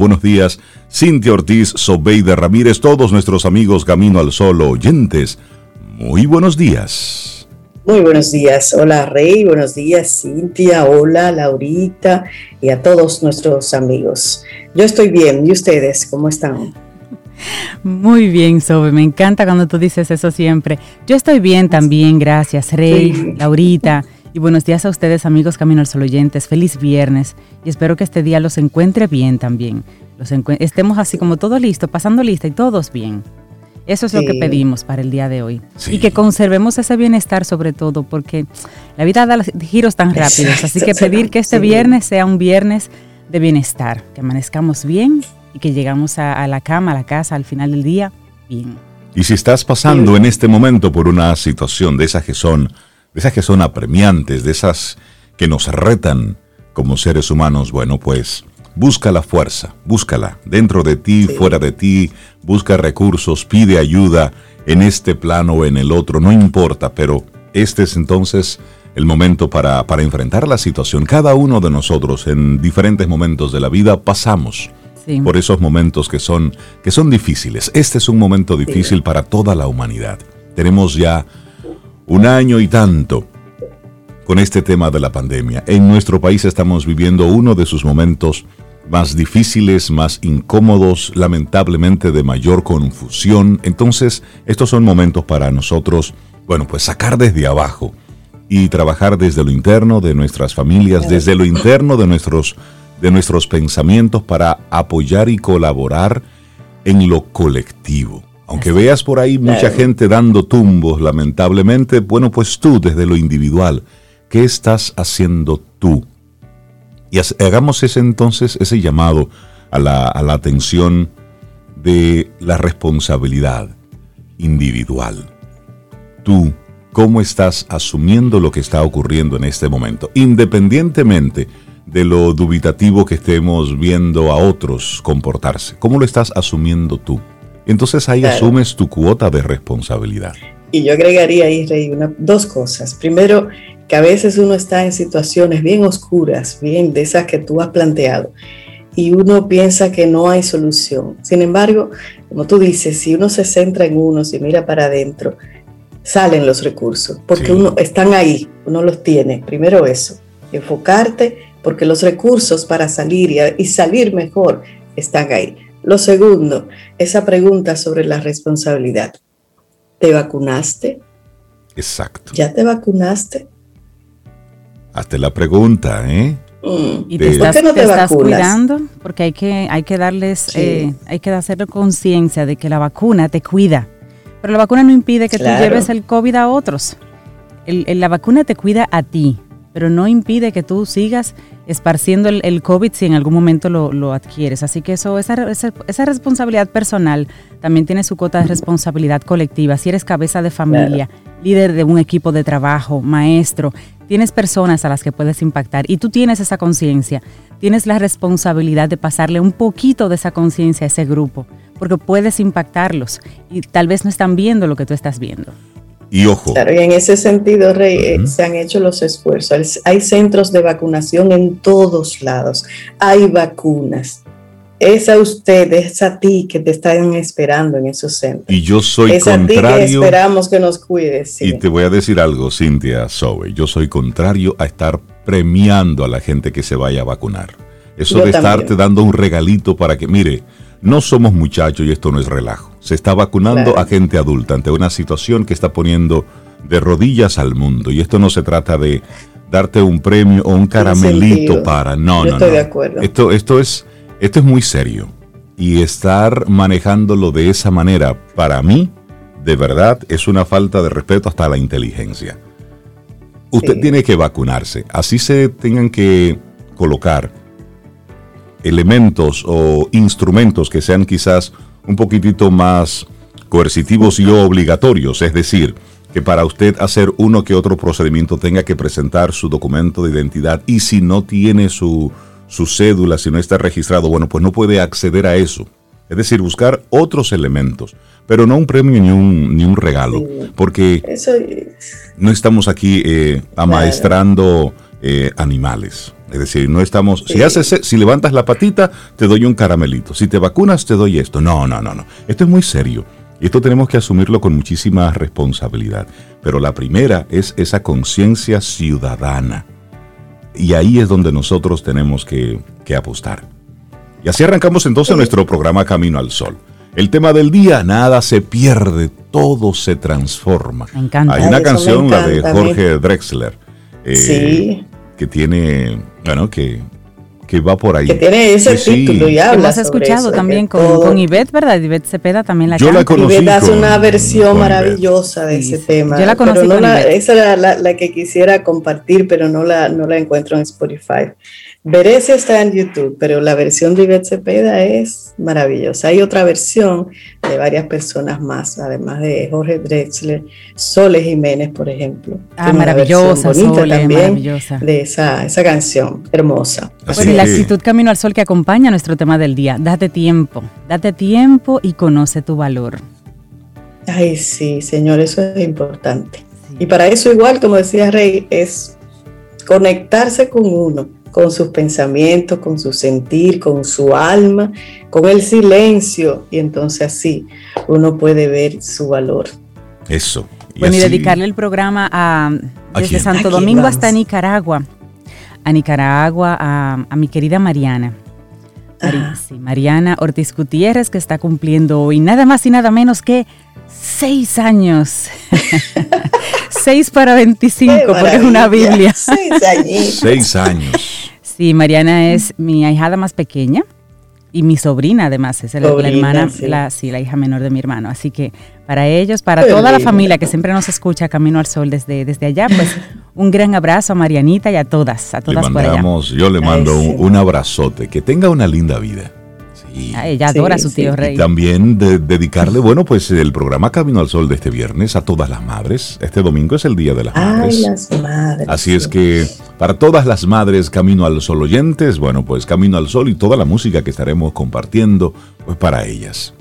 Buenos días, Cintia Ortiz, Sobeida Ramírez, todos nuestros amigos Camino al Sol oyentes. Muy buenos días. Muy buenos días. Hola Rey, buenos días Cintia, hola Laurita y a todos nuestros amigos. Yo estoy bien, ¿y ustedes cómo están? Muy bien, Sobe, me encanta cuando tú dices eso siempre. Yo estoy bien también, gracias, Rey, Laurita. Y buenos días a ustedes, amigos Camino al Sol oyentes. Feliz viernes y espero que este día los encuentre bien también. Los estemos así como todo listo, pasando lista y todos bien. Eso es lo que pedimos para el día de hoy. Y que conservemos ese bienestar sobre todo, porque la vida da giros tan rápidos. Así que pedir que este viernes sea un viernes de bienestar, que amanezcamos bien y que llegamos a, la cama, a la casa, al final del día, bien. Y si estás pasando en este momento por una situación de esas que son de esas que son apremiantes, de esas que nos retan como seres humanos, bueno, pues busca la fuerza, búscala dentro de ti, fuera de ti, busca recursos, pide ayuda en este plano o en el otro, no importa, pero este es entonces el momento para, para enfrentar la situación. Cada uno de nosotros en diferentes momentos de la vida pasamos por esos momentos que son, que son difíciles. Este es un momento difícil para toda la humanidad. Tenemos ya un año y tanto con este tema de la pandemia. En nuestro país estamos viviendo uno de sus momentos más difíciles, más incómodos, lamentablemente de mayor confusión. Entonces, estos son momentos para nosotros, bueno, pues sacar desde abajo y trabajar desde lo interno de nuestras familias, desde lo interno de nuestros, de nuestros pensamientos para apoyar y colaborar en lo colectivo. Aunque veas por ahí mucha gente dando tumbos, lamentablemente, bueno, pues tú desde lo individual, ¿qué estás haciendo tú? Y hagamos ese entonces, ese llamado a la, a la atención de la responsabilidad individual. Tú, ¿cómo estás asumiendo lo que está ocurriendo en este momento? Independientemente de lo dubitativo que estemos viendo a otros comportarse, ¿cómo lo estás asumiendo tú? Entonces ahí asumes tu cuota de responsabilidad. Y yo agregaría ahí, Rey, dos cosas. Primero, que a veces uno está en situaciones bien oscuras, bien de esas que tú has planteado, y uno piensa que no hay solución. Sin embargo, como tú dices, si uno se centra en uno, si mira para adentro, salen los recursos, porque uno están ahí, uno los tiene. Primero eso, enfocarte, porque los recursos para salir y salir mejor están ahí. Lo segundo, esa pregunta sobre la responsabilidad. ¿Te vacunaste? Exacto. ¿Ya te vacunaste? Hazte la pregunta, ¿eh? Mm. ¿Y te estás, no te, estás cuidando? Porque hay que, hay que darles, eh, hay que hacerle conciencia de que la vacuna te cuida. Pero la vacuna no impide que tú lleves el COVID a otros. la vacuna te cuida a ti, pero no impide que tú sigas esparciendo el, COVID si en algún momento lo, adquieres. Así que eso, esa, esa, responsabilidad personal también tiene su cuota de responsabilidad colectiva. Si eres cabeza de familia, líder de un equipo de trabajo, maestro, tienes personas a las que puedes impactar y tú tienes esa conciencia, tienes la responsabilidad de pasarle un poquito de esa conciencia a ese grupo, porque puedes impactarlos y tal vez no están viendo lo que tú estás viendo. Y ojo. Claro, y en ese sentido, Rey, eh, se han hecho los esfuerzos. Hay centros de vacunación en todos lados. Hay vacunas. Es a usted, es a ti que te están esperando en esos centros. Y yo soy es contrario. A ti que esperamos que nos cuides. Y te voy a decir algo, Cintia Sobe. Yo soy contrario a estar premiando a la gente que se vaya a vacunar. Eso de estarte dando un regalito para que, mire, no somos muchachos y esto no es relajo. Se está vacunando a gente adulta ante una situación que está poniendo de rodillas al mundo. Y esto no se trata de darte un premio o un caramelito para. No, no, estoy de acuerdo. Esto, esto, es, esto es muy serio. Y estar manejándolo de esa manera, para mí, de verdad, es una falta de respeto hasta la inteligencia. Usted tiene que vacunarse. Así se tengan que colocar elementos o instrumentos que sean quizás un poquitito más coercitivos y obligatorios, es decir, que para usted hacer uno que otro procedimiento tenga que presentar su documento de identidad y si no tiene su, su cédula, si no está registrado, bueno, pues no puede acceder a eso. Es decir, buscar otros elementos, pero no un premio ni un, ni un regalo, porque no estamos aquí eh, amaestrando eh, animales. Es decir, no estamos, si haces, si levantas la patita, te doy un caramelito. Si te vacunas, te doy esto. No, no, no, no. Esto es muy serio. Y esto tenemos que asumirlo con muchísima responsabilidad. Pero la primera es esa conciencia ciudadana. Y ahí es donde nosotros tenemos que, apostar. Y así arrancamos entonces nuestro programa Camino al Sol. El tema del día, nada se pierde, todo se transforma. Me encanta. Hay una canción, la de Jorge Drexler, eh, que tiene, bueno, que que va por ahí. Que tiene ese título y habla. Lo has escuchado también con, con, Ivette, ¿verdad? Ivette Cepeda también la Yo la conocí Ivette hace una versión maravillosa de ese tema. Yo la conocí pero no la, Esa era la, la, que quisiera compartir, pero no la, no la encuentro en Spotify. Veré si está en YouTube, pero la versión de Ivette Cepeda es maravillosa. Hay otra versión de varias personas más, además de Jorge Drexler, Sole Jiménez, por ejemplo. Ah, maravillosa, Sole, también maravillosa. De esa, esa canción, hermosa. Bueno, la actitud Camino al Sol que acompaña nuestro tema del día. Date tiempo, date tiempo y conoce tu valor. Ay, sí, señor, eso es importante. Y para eso igual, como decía Rey, es conectarse con uno con sus pensamientos, con su sentir, con su alma, con el silencio, y entonces así uno puede ver su valor. Eso. bueno, y dedicarle el programa a, desde Santo Domingo hasta Nicaragua, a Nicaragua, a, mi querida Mariana. Mariana Ortiz Gutiérrez, que está cumpliendo hoy nada más y nada menos que seis años. seis para 25, porque es una Biblia. Seis años. seis años. Sí, Mariana es mi ahijada más pequeña y mi sobrina además es la, hermana, La, sí, la hija menor de mi hermano. Así que para ellos, para toda la familia que siempre nos escucha Camino al Sol desde, desde allá, pues un gran abrazo a Marianita y a todas, a todas por allá. Yo le mando un abrazote, que tenga una linda vida ella adora a su tío Rey. Y también de, dedicarle, bueno, pues el programa Camino al Sol de este viernes a todas las madres. Este domingo es el Día de las Madres. las madres. Así es que para todas las madres Camino al Sol oyentes, bueno, pues Camino al Sol y toda la música que estaremos compartiendo, pues para ellas.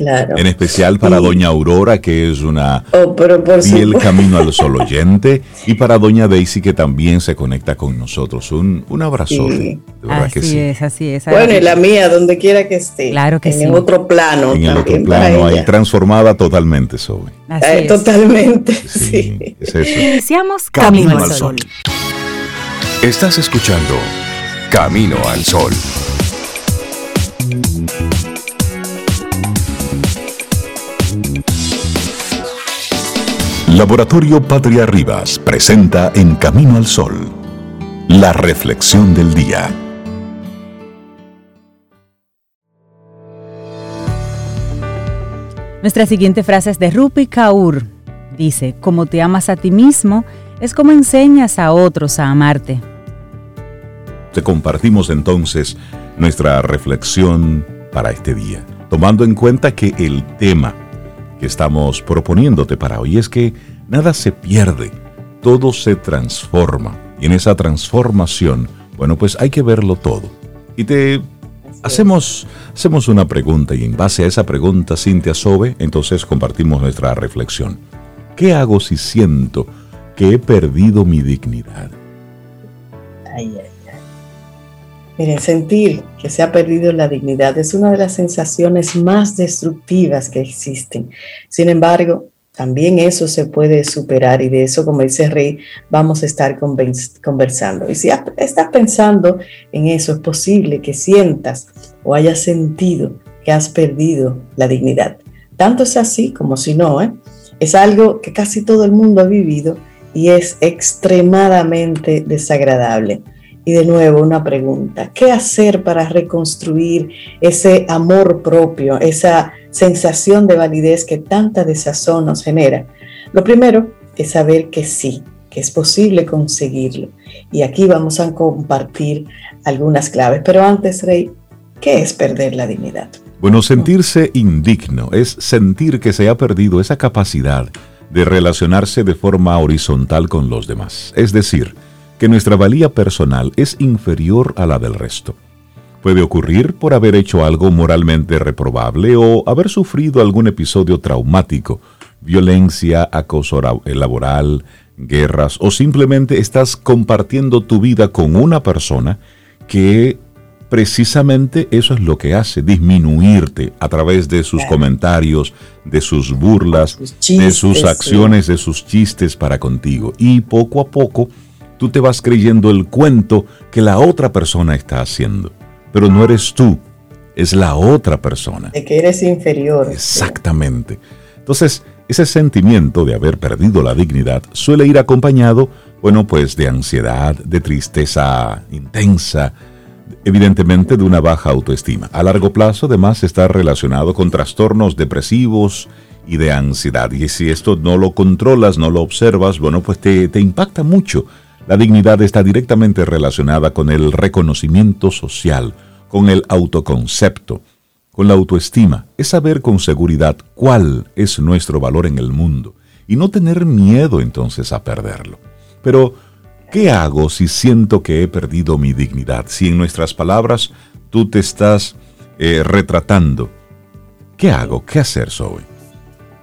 En especial para doña Aurora, que es una oh, fiel camino al sol oyente, y para doña Daisy, que también se conecta con nosotros. Un, un abrazo. De verdad así que sí. es, así es. Bueno, y la mía, donde quiera que esté. Claro que en sí. En otro plano. En el otro plano, ahí transformada totalmente, Zoe. Eh, totalmente, sí. Es eso. Iniciamos Camino, al sol. Estás escuchando Camino al Sol. Laboratorio Patria Rivas presenta En Camino al Sol, la reflexión del día. Nuestra siguiente frase es de Rupi Kaur. Dice, como te amas a ti mismo, es como enseñas a otros a amarte. Te compartimos entonces nuestra reflexión para este día, tomando en cuenta que el tema que estamos proponiéndote para hoy es que nada se pierde, todo se transforma. Y en esa transformación, bueno, pues hay que verlo todo. Y te hacemos, hacemos una pregunta y en base a esa pregunta, Cintia Sobe, entonces compartimos nuestra reflexión. ¿Qué hago si siento que he perdido mi dignidad? Ay, ay. Miren, sentir que se ha perdido la dignidad es una de las sensaciones más destructivas que existen. Sin embargo, también eso se puede superar y de eso, como dice Rey, vamos a estar conversando. Y si estás pensando en eso, es posible que sientas o hayas sentido que has perdido la dignidad. Tanto es así como si no, ¿eh? es algo que casi todo el mundo ha vivido y es extremadamente desagradable. Y de nuevo una pregunta, ¿qué hacer para reconstruir ese amor propio, esa sensación de validez que tanta desazón nos genera? Lo primero es saber que sí, que es posible conseguirlo. Y aquí vamos a compartir algunas claves. Pero antes, Rey, ¿qué es perder la dignidad? Bueno, sentirse indigno es sentir que se ha perdido esa capacidad de relacionarse de forma horizontal con los demás. Es decir, que nuestra valía personal es inferior a la del resto. Puede ocurrir por haber hecho algo moralmente reprobable o haber sufrido algún episodio traumático, violencia, acoso laboral, guerras o simplemente estás compartiendo tu vida con una persona que precisamente eso es lo que hace, disminuirte a través de sus comentarios, de sus burlas, de sus acciones, de sus chistes para contigo. Y poco a poco tú te vas creyendo el cuento que la otra persona está haciendo. Pero no eres tú, es la otra persona. De que eres inferior. Exactamente. Entonces, ese sentimiento de haber perdido la dignidad suele ir acompañado, bueno, pues de ansiedad, de tristeza intensa, evidentemente de una baja autoestima. A largo plazo, además, está relacionado con trastornos depresivos y de ansiedad. Y si esto no lo controlas, no lo observas, bueno, pues te, te impacta mucho. La dignidad está directamente relacionada con el reconocimiento social, con el autoconcepto, con la autoestima. Es saber con seguridad cuál es nuestro valor en el mundo y no tener miedo entonces a perderlo. Pero ¿Qué hago si siento que he perdido mi dignidad? Si en nuestras palabras tú te estás eh, retratando. ¿Qué hago? ¿Qué hacer, Zoe?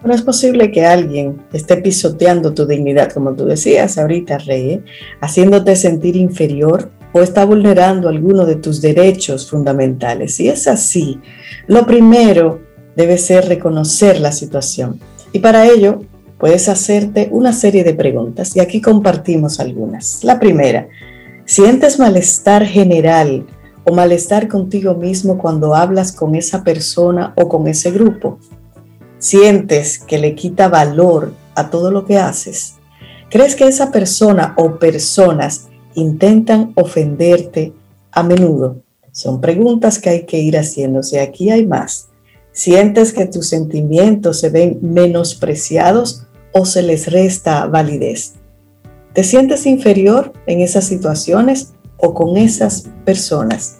No es posible que alguien esté pisoteando tu dignidad, como tú decías ahorita, Rey, ¿eh? haciéndote sentir inferior o está vulnerando alguno de tus derechos fundamentales. Si es así, lo primero debe ser reconocer la situación. Y para ello puedes hacerte una serie de preguntas y aquí compartimos algunas. La primera, ¿sientes malestar general o malestar contigo mismo cuando hablas con esa persona o con ese grupo? ¿Sientes que le quita valor a todo lo que haces? ¿Crees que esa persona o personas intentan ofenderte a menudo? Son preguntas que hay que ir haciéndose. Aquí hay más. ¿Sientes que tus sentimientos se ven menospreciados o se les resta validez? ¿Te sientes inferior en esas situaciones o con esas personas?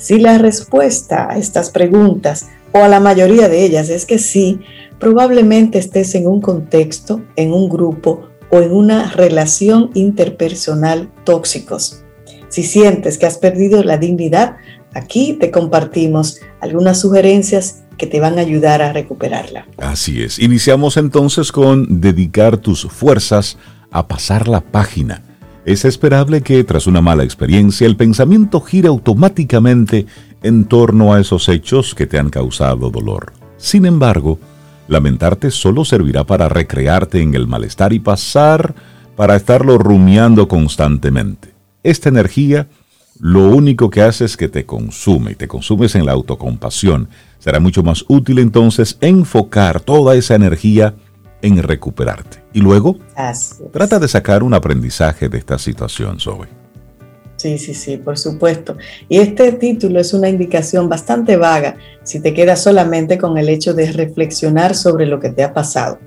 Si la respuesta a estas preguntas o a la mayoría de ellas es que sí, probablemente estés en un contexto, en un grupo o en una relación interpersonal tóxicos. Si sientes que has perdido la dignidad, aquí te compartimos algunas sugerencias que te van a ayudar a recuperarla. Así es. Iniciamos entonces con dedicar tus fuerzas a pasar la página. Es esperable que tras una mala experiencia el pensamiento gire automáticamente en torno a esos hechos que te han causado dolor. Sin embargo, lamentarte solo servirá para recrearte en el malestar y pasar para estarlo rumiando constantemente. Esta energía lo único que hace es que te consume y te consumes en la autocompasión Será mucho más útil entonces enfocar toda esa energía en recuperarte. Y luego, trata de sacar un aprendizaje de esta situación, Zoe. Sí, sí, sí, por supuesto. Y este título es una indicación bastante vaga si te quedas solamente con el hecho de reflexionar sobre lo que te ha pasado.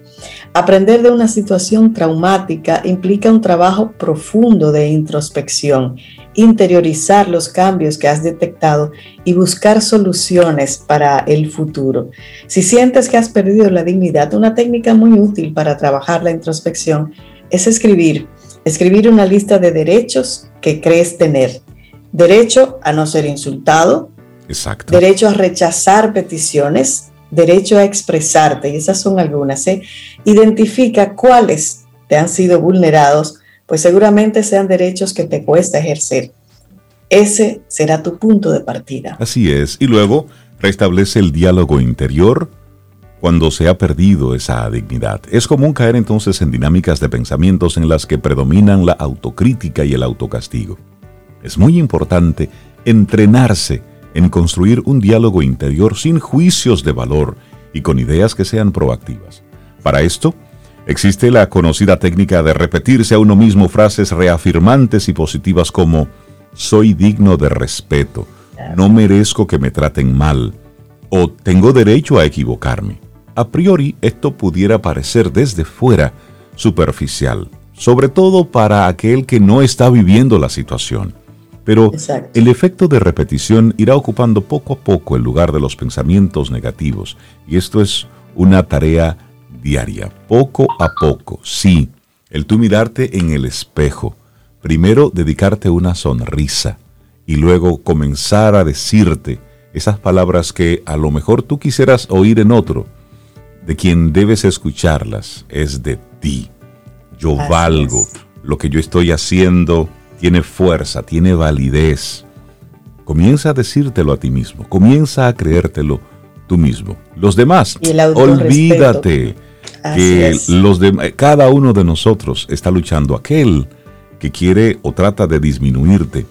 Aprender de una situación traumática implica un trabajo profundo de introspección, interiorizar los cambios que has detectado y buscar soluciones para el futuro. Si sientes que has perdido la dignidad, una técnica muy útil para trabajar la introspección es escribir Escribir una lista de derechos que crees tener. Derecho a no ser insultado. Exacto. Derecho a rechazar peticiones. Derecho a expresarte. Y esas son algunas. ¿eh? Identifica cuáles te han sido vulnerados, pues seguramente sean derechos que te cuesta ejercer. Ese será tu punto de partida. Así es. Y luego restablece el diálogo interior cuando se ha perdido esa dignidad. Es común caer entonces en dinámicas de pensamientos en las que predominan la autocrítica y el autocastigo. Es muy importante entrenarse en construir un diálogo interior sin juicios de valor y con ideas que sean proactivas. Para esto, existe la conocida técnica de repetirse a uno mismo frases reafirmantes y positivas como soy digno de respeto, no merezco que me traten mal o tengo derecho a equivocarme. A priori esto pudiera parecer desde fuera superficial, sobre todo para aquel que no está viviendo la situación. Pero el efecto de repetición irá ocupando poco a poco el lugar de los pensamientos negativos, y esto es una tarea diaria, poco a poco, sí, el tú mirarte en el espejo, primero dedicarte una sonrisa y luego comenzar a decirte esas palabras que a lo mejor tú quisieras oír en otro, de quien debes escucharlas es de ti. yo valgo, lo que yo estoy haciendo tiene fuerza, tiene validez. Comienza a decírtelo a ti mismo, comienza a creértelo tú mismo. Los demás, olvídate que los de, cada uno de nosotros está luchando. Aquel que quiere o trata de disminuirte,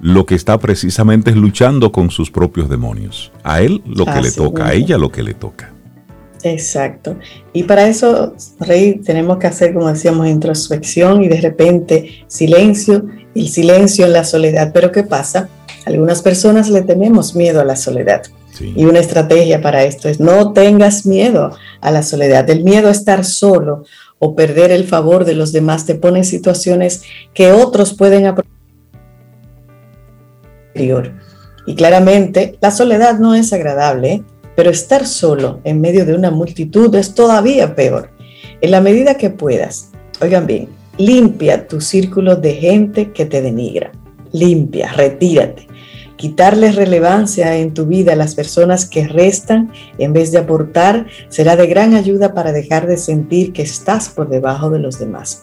lo que está precisamente es luchando con sus propios demonios. A él lo que le toca, a ella lo que le toca. Exacto. Y para eso, Rey, tenemos que hacer, como decíamos, introspección y de repente silencio, el silencio en la soledad. Pero ¿qué pasa? Algunas personas le tenemos miedo a la soledad. Y una estrategia para esto es no tengas miedo a la soledad. El miedo a estar solo o perder el favor de los demás te pone en situaciones que otros pueden aprovechar. Y claramente la soledad no es agradable, ¿eh? Pero estar solo en medio de una multitud es todavía peor. En la medida que puedas, oigan bien, limpia tu círculo de gente que te denigra. Limpia, retírate quitarles relevancia en tu vida a las personas que restan en vez de aportar será de gran ayuda para dejar de sentir que estás por debajo de los demás.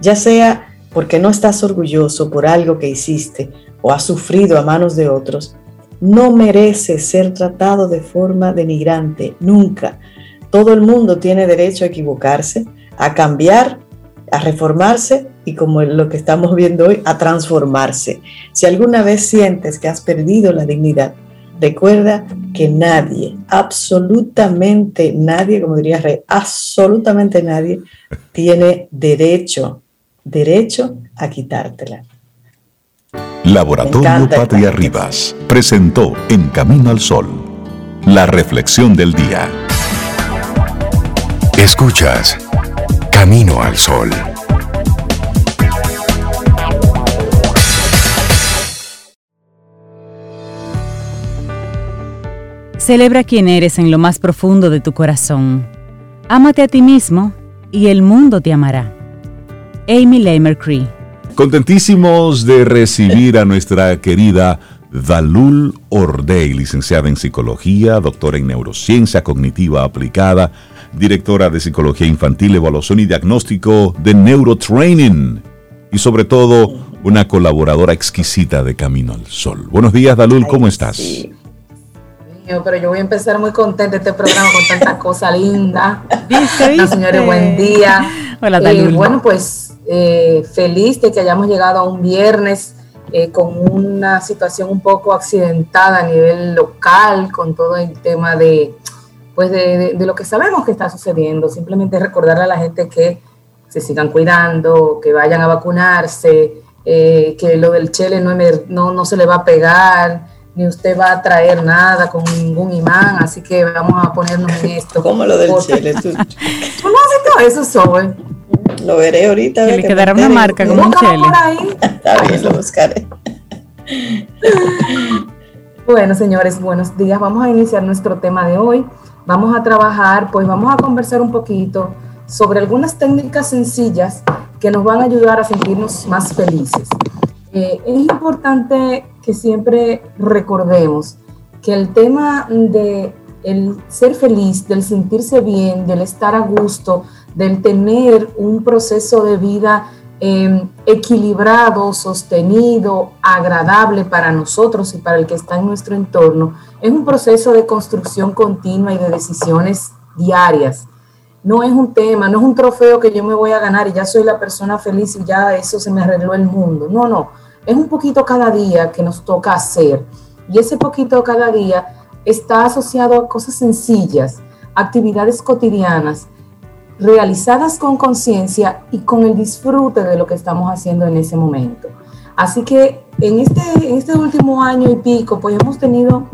Ya sea porque no estás orgulloso por algo que hiciste o has sufrido a manos de otros, no mereces ser tratado de forma denigrante, nunca. Todo el mundo tiene derecho a equivocarse, a cambiar, a reformarse y como lo que estamos viendo hoy, a transformarse. Si alguna vez sientes que has perdido la dignidad, recuerda que nadie, absolutamente nadie, como diría Rey, absolutamente nadie tiene derecho, derecho a quitártela. Laboratorio Patria Rivas presentó En Camino al Sol, la reflexión del día. Escuchas Camino al Sol. Celebra quién eres en lo más profundo de tu corazón. Ámate a ti mismo y el mundo te amará. Amy Lamer Cree. Contentísimos de recibir a nuestra querida Dalul Ordey, licenciada en psicología, doctora en neurociencia cognitiva aplicada, directora de psicología infantil, evaluación y diagnóstico de neurotraining y sobre todo una colaboradora exquisita de Camino al Sol. Buenos días, Dalul, ¿cómo estás? pero yo voy a empezar muy contenta este programa con tanta cosa linda. ¿Viste, señores, buen día. Hola, eh, bueno, pues eh, feliz de que hayamos llegado a un viernes eh, con una situación un poco accidentada a nivel local, con todo el tema de, pues de, lo que sabemos que está sucediendo. Simplemente recordarle a la gente que se sigan cuidando, que vayan a vacunarse, que lo del chele no, no, no se le va a pegar ni usted va a traer nada con ningún imán, así que vamos a ponernos en esto. ¿Cómo lo del chile? ¿Tú, no has visto eso, Sobe? Lo veré ahorita. Que le quedará una marca como un. Está bien, lo buscaré. bueno, señores, buenos días. Vamos a iniciar nuestro tema de hoy. Vamos a trabajar, pues vamos a conversar un poquito sobre algunas técnicas sencillas que nos van a ayudar a sentirnos más felices. Eh, es importante que siempre recordemos que el tema de el ser feliz, del sentirse bien, del estar a gusto, del tener un proceso de vida em, equilibrado, sostenido, agradable para nosotros y para el que está en nuestro entorno, es un proceso de construcción continua y de decisiones diarias. No es un tema, no es un trofeo que yo me voy a ganar y ya soy la persona feliz y ya eso se me arregló el mundo. No, no es un poquito cada día que nos toca hacer. Y ese poquito cada día está asociado a cosas sencillas, actividades cotidianas, realizadas con conciencia y con el disfrute de lo que estamos haciendo en ese momento. Así que en este, en este último año y pico, pues hemos tenido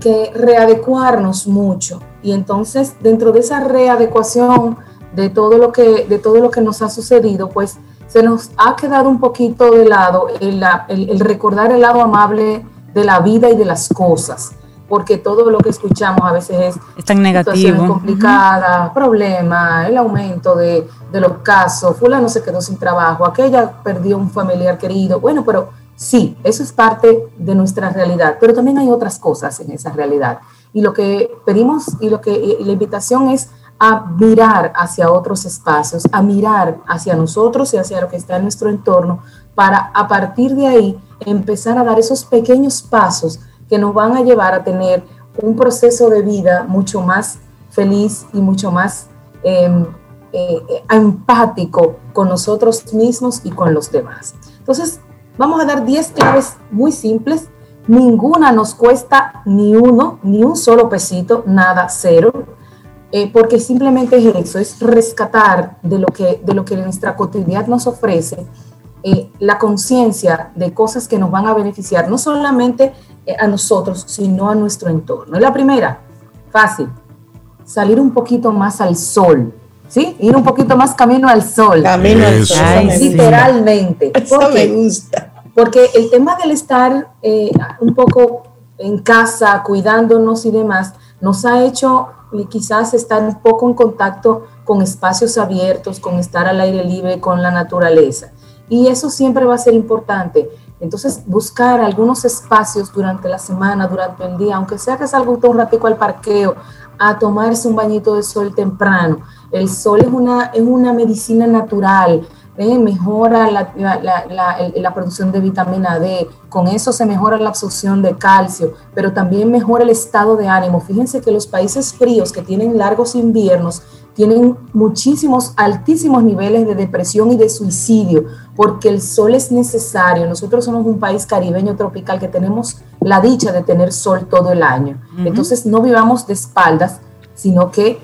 que readecuarnos mucho. Y entonces, dentro de esa readecuación de todo lo que, de todo lo que nos ha sucedido, pues se nos ha quedado un poquito de lado el, el, recordar el lado amable de la vida y de las cosas, porque todo lo que escuchamos a veces es tan negativo. complicadas, problemas, el aumento de, de, los casos, fulano se quedó sin trabajo, aquella perdió un familiar querido, bueno, pero sí, eso es parte de nuestra realidad, pero también hay otras cosas en esa realidad. Y lo que pedimos y lo que y la invitación es a mirar hacia otros espacios, a mirar hacia nosotros y hacia lo que está en nuestro entorno, para a partir de ahí empezar a dar esos pequeños pasos que nos van a llevar a tener un proceso de vida mucho más feliz y mucho más em, eh, empático con nosotros mismos y con los demás. Entonces, vamos a dar 10 claves muy simples. Ninguna nos cuesta ni uno, ni un solo pesito, nada, cero eh, porque simplemente es eso, es rescatar de lo que, de lo que nuestra cotidianidad nos ofrece, eh, la conciencia de cosas que nos van a beneficiar, no solamente eh, a nosotros, sino a nuestro entorno. la primera, fácil, salir un poquito más al sol, ¿sí? Ir un poquito más camino al sol. Camino al sol. literalmente. Eso me gusta. Porque el tema del estar un poco en casa, cuidándonos y demás, nos ha hecho y quizás estar un poco en contacto con espacios abiertos, con estar al aire libre, con la naturaleza. Y eso siempre va a ser importante. Entonces, buscar algunos espacios durante la semana, durante el día, aunque sea que salga un ratico al parqueo, a tomarse un bañito de sol temprano. El sol es una, es una medicina natural, ¿eh? mejora la, la, la, producción de vitamina D, con eso se mejora la absorción de calcio, pero también mejora el estado de ánimo. Fíjense que los países fríos que tienen largos inviernos tienen muchísimos, altísimos niveles de depresión y de suicidio, porque el sol es necesario. Nosotros somos un país caribeño tropical que tenemos la dicha de tener sol todo el año. Entonces no vivamos de espaldas, sino que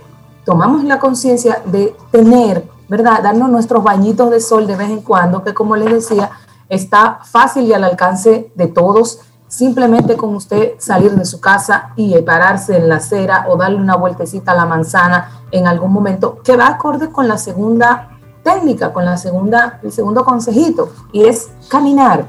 tomamos la conciencia de tener ¿verdad? Darnos nuestros bañitos de sol de vez en cuando, que como les decía, está fácil y al alcance de todos. Simplemente con usted salir de su casa y pararse en la acera o darle una vueltecita a la manzana en algún momento, que va acorde con la segunda técnica, con la segunda, el segundo consejito, y es caminar.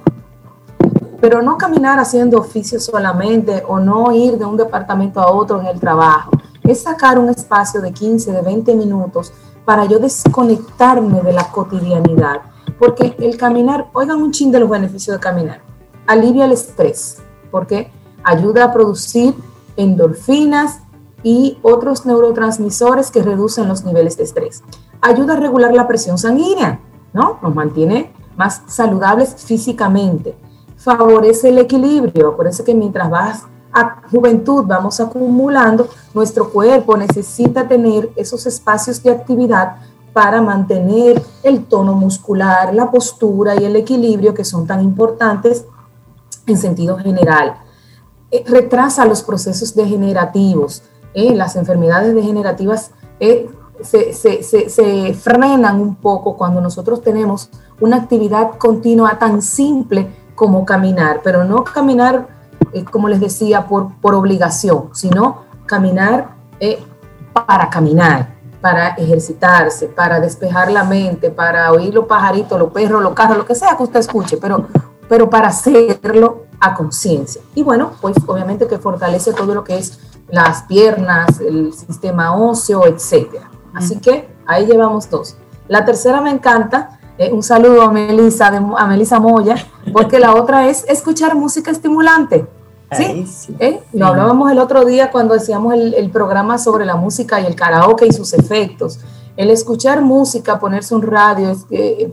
Pero no caminar haciendo oficios solamente o no ir de un departamento a otro en el trabajo. Es sacar un espacio de 15, de 20 minutos para yo desconectarme de la cotidianidad. Porque el caminar, oigan un chin de los beneficios de caminar, alivia el estrés, porque ayuda a producir endorfinas y otros neurotransmisores que reducen los niveles de estrés. Ayuda a regular la presión sanguínea, ¿no? Nos mantiene más saludables físicamente. Favorece el equilibrio, eso que mientras vas a juventud vamos acumulando, nuestro cuerpo necesita tener esos espacios de actividad para mantener el tono muscular, la postura y el equilibrio que son tan importantes en sentido general. Eh, retrasa los procesos degenerativos. Eh, las enfermedades degenerativas eh, se, frenan un poco cuando nosotros tenemos una actividad continua tan simple como caminar, pero no caminar eh, como les decía, por, por obligación, sino caminar para caminar, para ejercitarse, para despejar la mente, para oír los pajaritos, los perros, los carros, lo que sea que usted escuche, pero, pero para hacerlo a conciencia. Y bueno, pues obviamente que fortalece todo lo que es las piernas, el sistema óseo, etcétera. Así que ahí llevamos dos. La tercera me encanta, eh, un saludo a Melissa, a Melissa Moya, porque la otra es escuchar música estimulante. Sí, ¿Eh? lo hablábamos el otro día cuando decíamos el, programa sobre la música y el karaoke y sus efectos. El escuchar música, ponerse un radio, eh,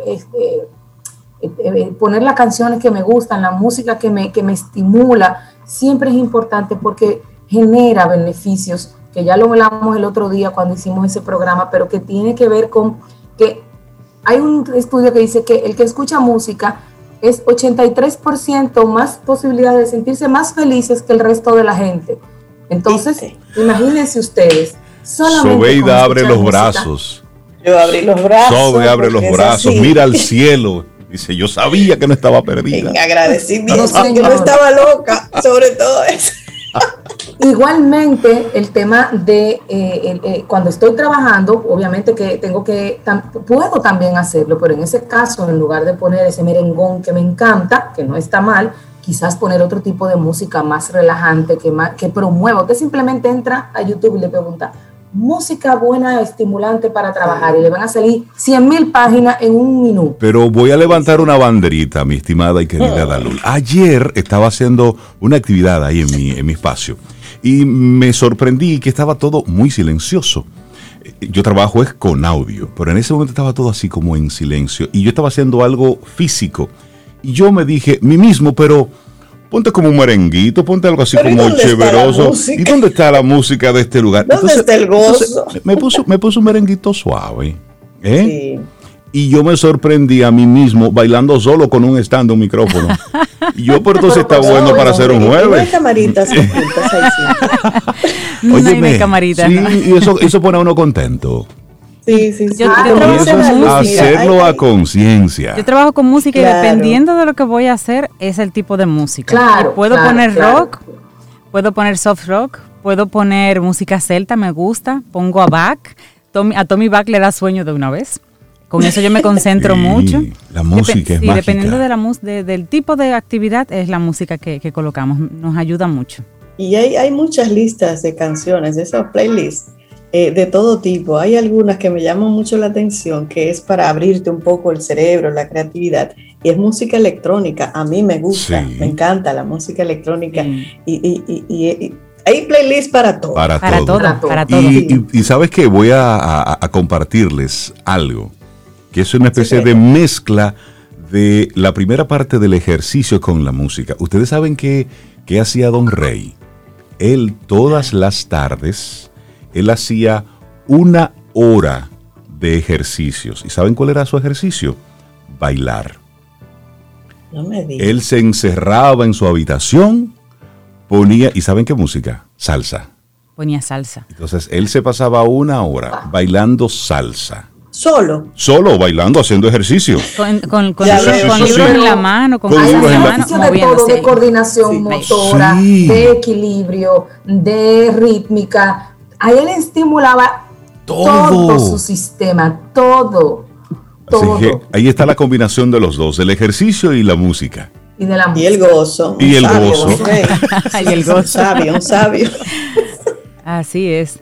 eh, poner las canciones que me gustan, la música que me, que me estimula, siempre es importante porque genera beneficios, que ya lo hablamos el otro día cuando hicimos ese programa, pero que tiene que ver con que hay un estudio que dice que el que escucha música es 83% más posibilidad de sentirse más felices que el resto de la gente. Entonces, imagínense ustedes. Sobeida abre los brazos. Yo abrí los brazos. Sobe abre los brazos, mira al cielo. Dice, yo sabía que no estaba perdida. En agradecimiento, que no estaba loca, sobre todo eso. Igualmente, el tema de eh, eh, cuando estoy trabajando, obviamente que tengo que, puedo también hacerlo, pero en ese caso, en lugar de poner ese merengón que me encanta, que no está mal, quizás poner otro tipo de música más relajante, que, más, que promueva. Usted simplemente entra a YouTube y le pregunta, música buena, estimulante para trabajar, y le van a salir 100 mil páginas en un minuto. Pero voy a levantar una banderita, mi estimada y querida Dalul. Ayer estaba haciendo una actividad ahí en mi, en mi espacio y me sorprendí que estaba todo muy silencioso. yo trabajo es con audio, pero en ese momento estaba todo así como en silencio y yo estaba haciendo algo físico. Y yo me dije, mí mismo, pero ponte como un merenguito, ponte algo así como chéveroso. ¿Y dónde está la música de este lugar? ¿Dónde está el gozo? me, puso, me puso un merenguito suave. ¿eh? Y yo me sorprendí a mí mismo bailando solo con un stand, un micrófono. Y yo por entonces está bueno para hacer un jueves. No hay camaritas Oye, camarita. Sí, y eso, eso pone a uno contento. Sí, sí, sí. Yo, ah, hacerlo a conciencia. Yo trabajo con música y dependiendo de lo que voy a hacer, es el tipo de música. Claro. Puedo poner rock, puedo poner soft rock, puedo poner música celta, me gusta, pongo a Bach. a Tommy Bach le da sueño de una vez. Con eso yo me concentro mucho. La música es sí, dependiendo de la del tipo de actividad, es la música que, que colocamos. Nos ayuda mucho. Y hay, hay muchas listas de canciones, de esos playlists eh, de todo tipo. Hay algunas que me llaman mucho la atención, que es para abrirte un poco el cerebro, la creatividad, y es música electrónica. A mí me gusta, me encanta la música electrónica. Y, hay playlists para todo. Para, todo. Para todo. Y, sabes que voy a, compartirles algo, que es una especie de mezcla de la primera parte del ejercicio con la música. Ustedes saben que, que hacía Don Rey él todas las tardes, él hacía una hora de ejercicios. ¿Y saben cuál era su ejercicio? Bailar. No me él se encerraba en su habitación, ponía, ¿y saben qué música? Salsa. Ponía salsa. Entonces él se pasaba una hora bailando salsa. Solo. Solo, bailando, haciendo ejercicio. Con, con, con, libros en la mano, con, libros en la mano. de todo, de coordinación motora, de equilibrio, de rítmica. Ahí él estimulaba todo, su sistema, todo. todo. ahí está la combinación de los dos, el ejercicio y la música. Y, de la y el gozo. Y el gozo. y el gozo. Un sabio, un sabio. Así es.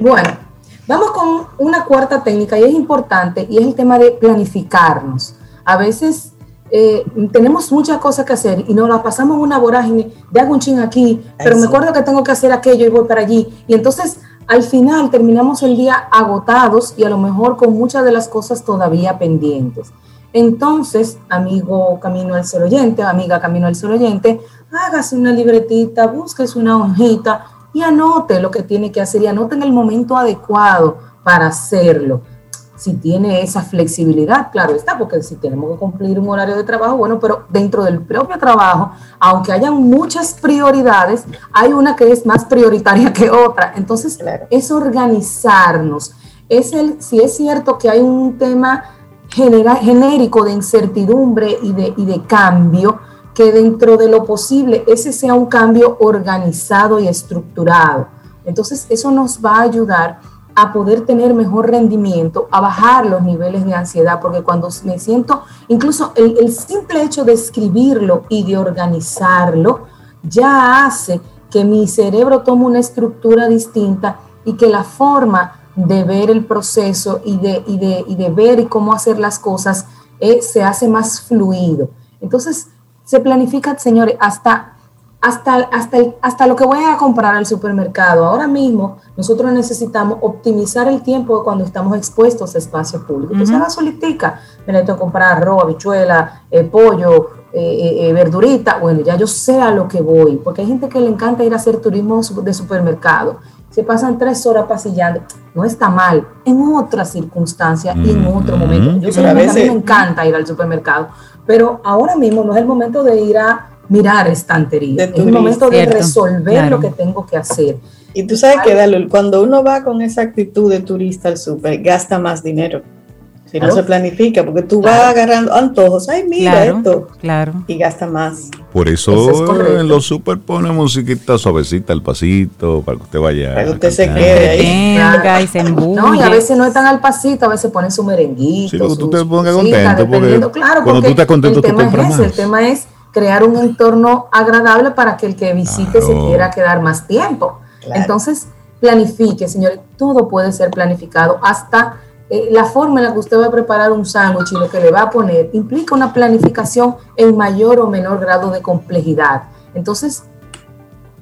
Bueno. Vamos con una cuarta técnica y es importante y es el tema de planificarnos. A veces eh, tenemos muchas cosas que hacer y nos la pasamos en una vorágine de hago un ching aquí, pero me acuerdo que tengo que hacer aquello y voy para allí. Y entonces al final terminamos el día agotados y a lo mejor con muchas de las cosas todavía pendientes. Entonces, amigo Camino al Ser Oyente, amiga Camino al Ser Oyente, hágase una libretita, búsquese una hojita y anote lo que tiene que hacer y anote en el momento adecuado para hacerlo. Si tiene esa flexibilidad, claro está, porque si tenemos que cumplir un horario de trabajo, bueno, pero dentro del propio trabajo, aunque hayan muchas prioridades, hay una que es más prioritaria que otra. Entonces, es organizarnos. Es el, si es cierto que hay un tema genérico de incertidumbre y de, y de cambio, que dentro de lo posible ese sea un cambio organizado y estructurado. Entonces eso nos va a ayudar a poder tener mejor rendimiento, a bajar los niveles de ansiedad, porque cuando me siento, incluso el, simple hecho de escribirlo y de organizarlo, ya hace que mi cerebro tome una estructura distinta y que la forma de ver el proceso y de, y de, ver cómo hacer las cosas eh, se hace más fluido. Entonces, se planifica, señores, hasta, hasta, hasta, hasta lo que voy a comprar al supermercado. Ahora mismo nosotros necesitamos optimizar el tiempo cuando estamos expuestos a espacios públicos. Entonces, la solitica, me necesito comprar arroz, habichuela, eh, pollo, eh, eh, verdurita. Bueno, ya yo sé a lo que voy, porque hay gente que le encanta ir a hacer turismo de supermercado. Se pasan tres horas pasillando. No está mal, en otras circunstancias y en otro momento. Yo a mí me encanta ir al supermercado, pero ahora mismo no es el momento de ir a mirar estantería, es el momento de resolver lo que tengo que hacer. Y tú sabes que, cuando uno va con esa actitud de turista al súper, gasta más dinero. Si no se planifica, porque tú vas agarrando antojos, ay, mira esto. Claro. Y gasta más. Por eso, en los super pone musiquita suavecita al pasito, para que usted vaya. Para que usted se quede ahí. y se No, y a veces no están al pasito, a veces ponen su merenguito. Sí, porque tú te pongas contento. Porque claro, cuando tú estás contento, el tema es El tema es crear un entorno agradable para que el que visite se quiera quedar más tiempo. Entonces, planifique, señores. Todo puede ser planificado hasta eh, la forma en la que usted va a preparar un sándwich y lo que le va a poner implica una planificación en mayor o menor grado de complejidad. Entonces,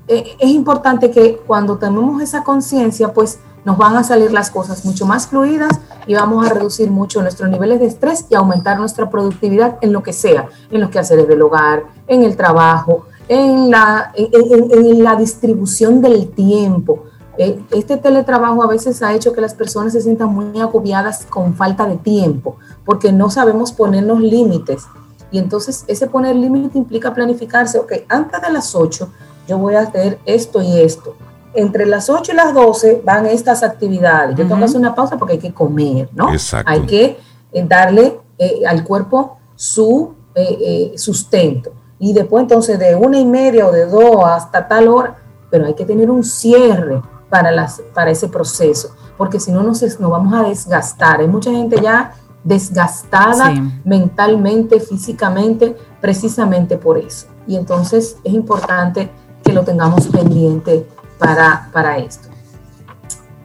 eh, es importante que cuando tenemos esa conciencia, pues nos van a salir las cosas mucho más fluidas y vamos a reducir mucho nuestros niveles de estrés y aumentar nuestra productividad en lo que sea, en los quehaceres del hogar, en el trabajo, en la, en, la distribución del tiempo. Eh, este teletrabajo a veces ha hecho que las personas se sientan muy agobiadas con falta de tiempo, porque no sabemos ponernos límites. Y entonces ese poner límite implica planificarse, ok, antes de las 8 yo voy a hacer esto y esto entre las 8 y las 12 van estas actividades. Yo tengo que hacer una pausa porque hay que comer, ¿no? Exacto. Hay que eh, darle eh, al cuerpo su eh, sustento. Y después entonces de una y media o de dos hasta tal hora, pero hay que tener un cierre para, las, para ese proceso, porque si no nos, nos vamos a desgastar. Hay mucha gente ya desgastada mentalmente, físicamente, precisamente por eso. Y entonces es importante que lo tengamos pendiente para, para esto.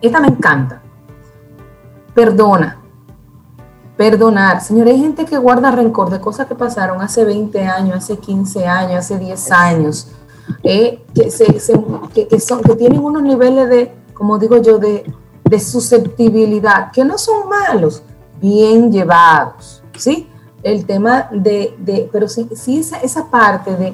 Esta me encanta. Perdona. Perdonar. Señores, hay gente que guarda rencor de cosas que pasaron hace 20 años, hace 15 años, hace 10 años, eh, que, que, son, que tienen unos niveles de, como digo yo, de, de susceptibilidad, que no son malos, bien llevados, ¿sí? El tema de, de pero sí, sí esa, esa parte de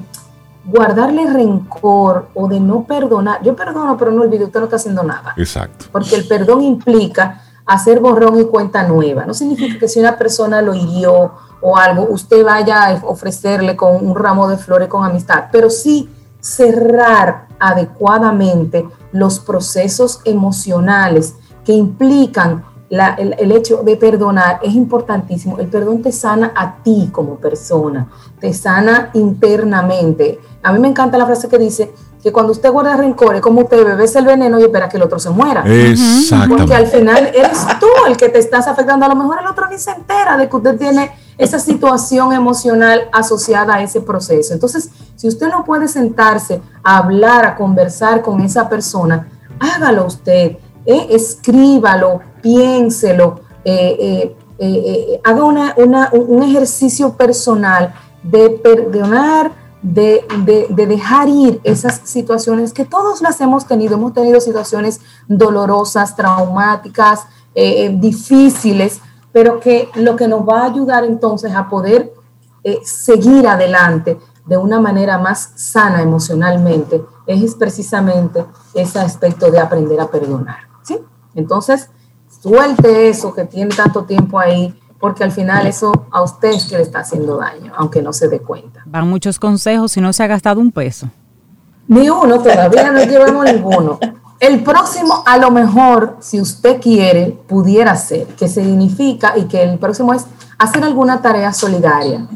guardarle rencor o de no perdonar. Yo perdono, pero no olvido, usted no está haciendo nada. Exacto. Porque el perdón implica hacer borrón y cuenta nueva. No significa que si una persona lo hirió o algo, usted vaya a ofrecerle con un ramo de flores con amistad, pero sí cerrar adecuadamente los procesos emocionales que implican el, hecho de perdonar es importantísimo. El perdón te sana a ti como persona, te sana internamente. A mí me encanta la frase que dice que cuando usted guarda rencor es como usted bebes el veneno y espera que el otro se muera. Exactamente. Porque al final eres tú el que te estás afectando. A lo mejor el otro ni se entera de que usted tiene esa situación emocional asociada a ese proceso. Entonces, si usted no puede sentarse a hablar, a conversar con esa persona, hágalo usted, eh, escríbalo, piénselo, eh, eh, haga un ejercicio personal de perdonar, de, dejar ir esas situaciones que todos las hemos tenido. Hemos tenido situaciones dolorosas, traumáticas, difíciles, pero que lo que nos va a ayudar entonces a poder seguir adelante de una manera más sana emocionalmente es precisamente ese aspecto de aprender a perdonar. Entonces, suelte eso que tiene tanto tiempo ahí, porque al final eso a usted es que le está haciendo daño, aunque no se dé cuenta. Van muchos consejos si no se ha gastado un peso. Ni uno, todavía no llevamos ninguno. El próximo, a lo mejor, si usted quiere, pudiera ser, que significa, y que el próximo es hacer alguna tarea solidaria.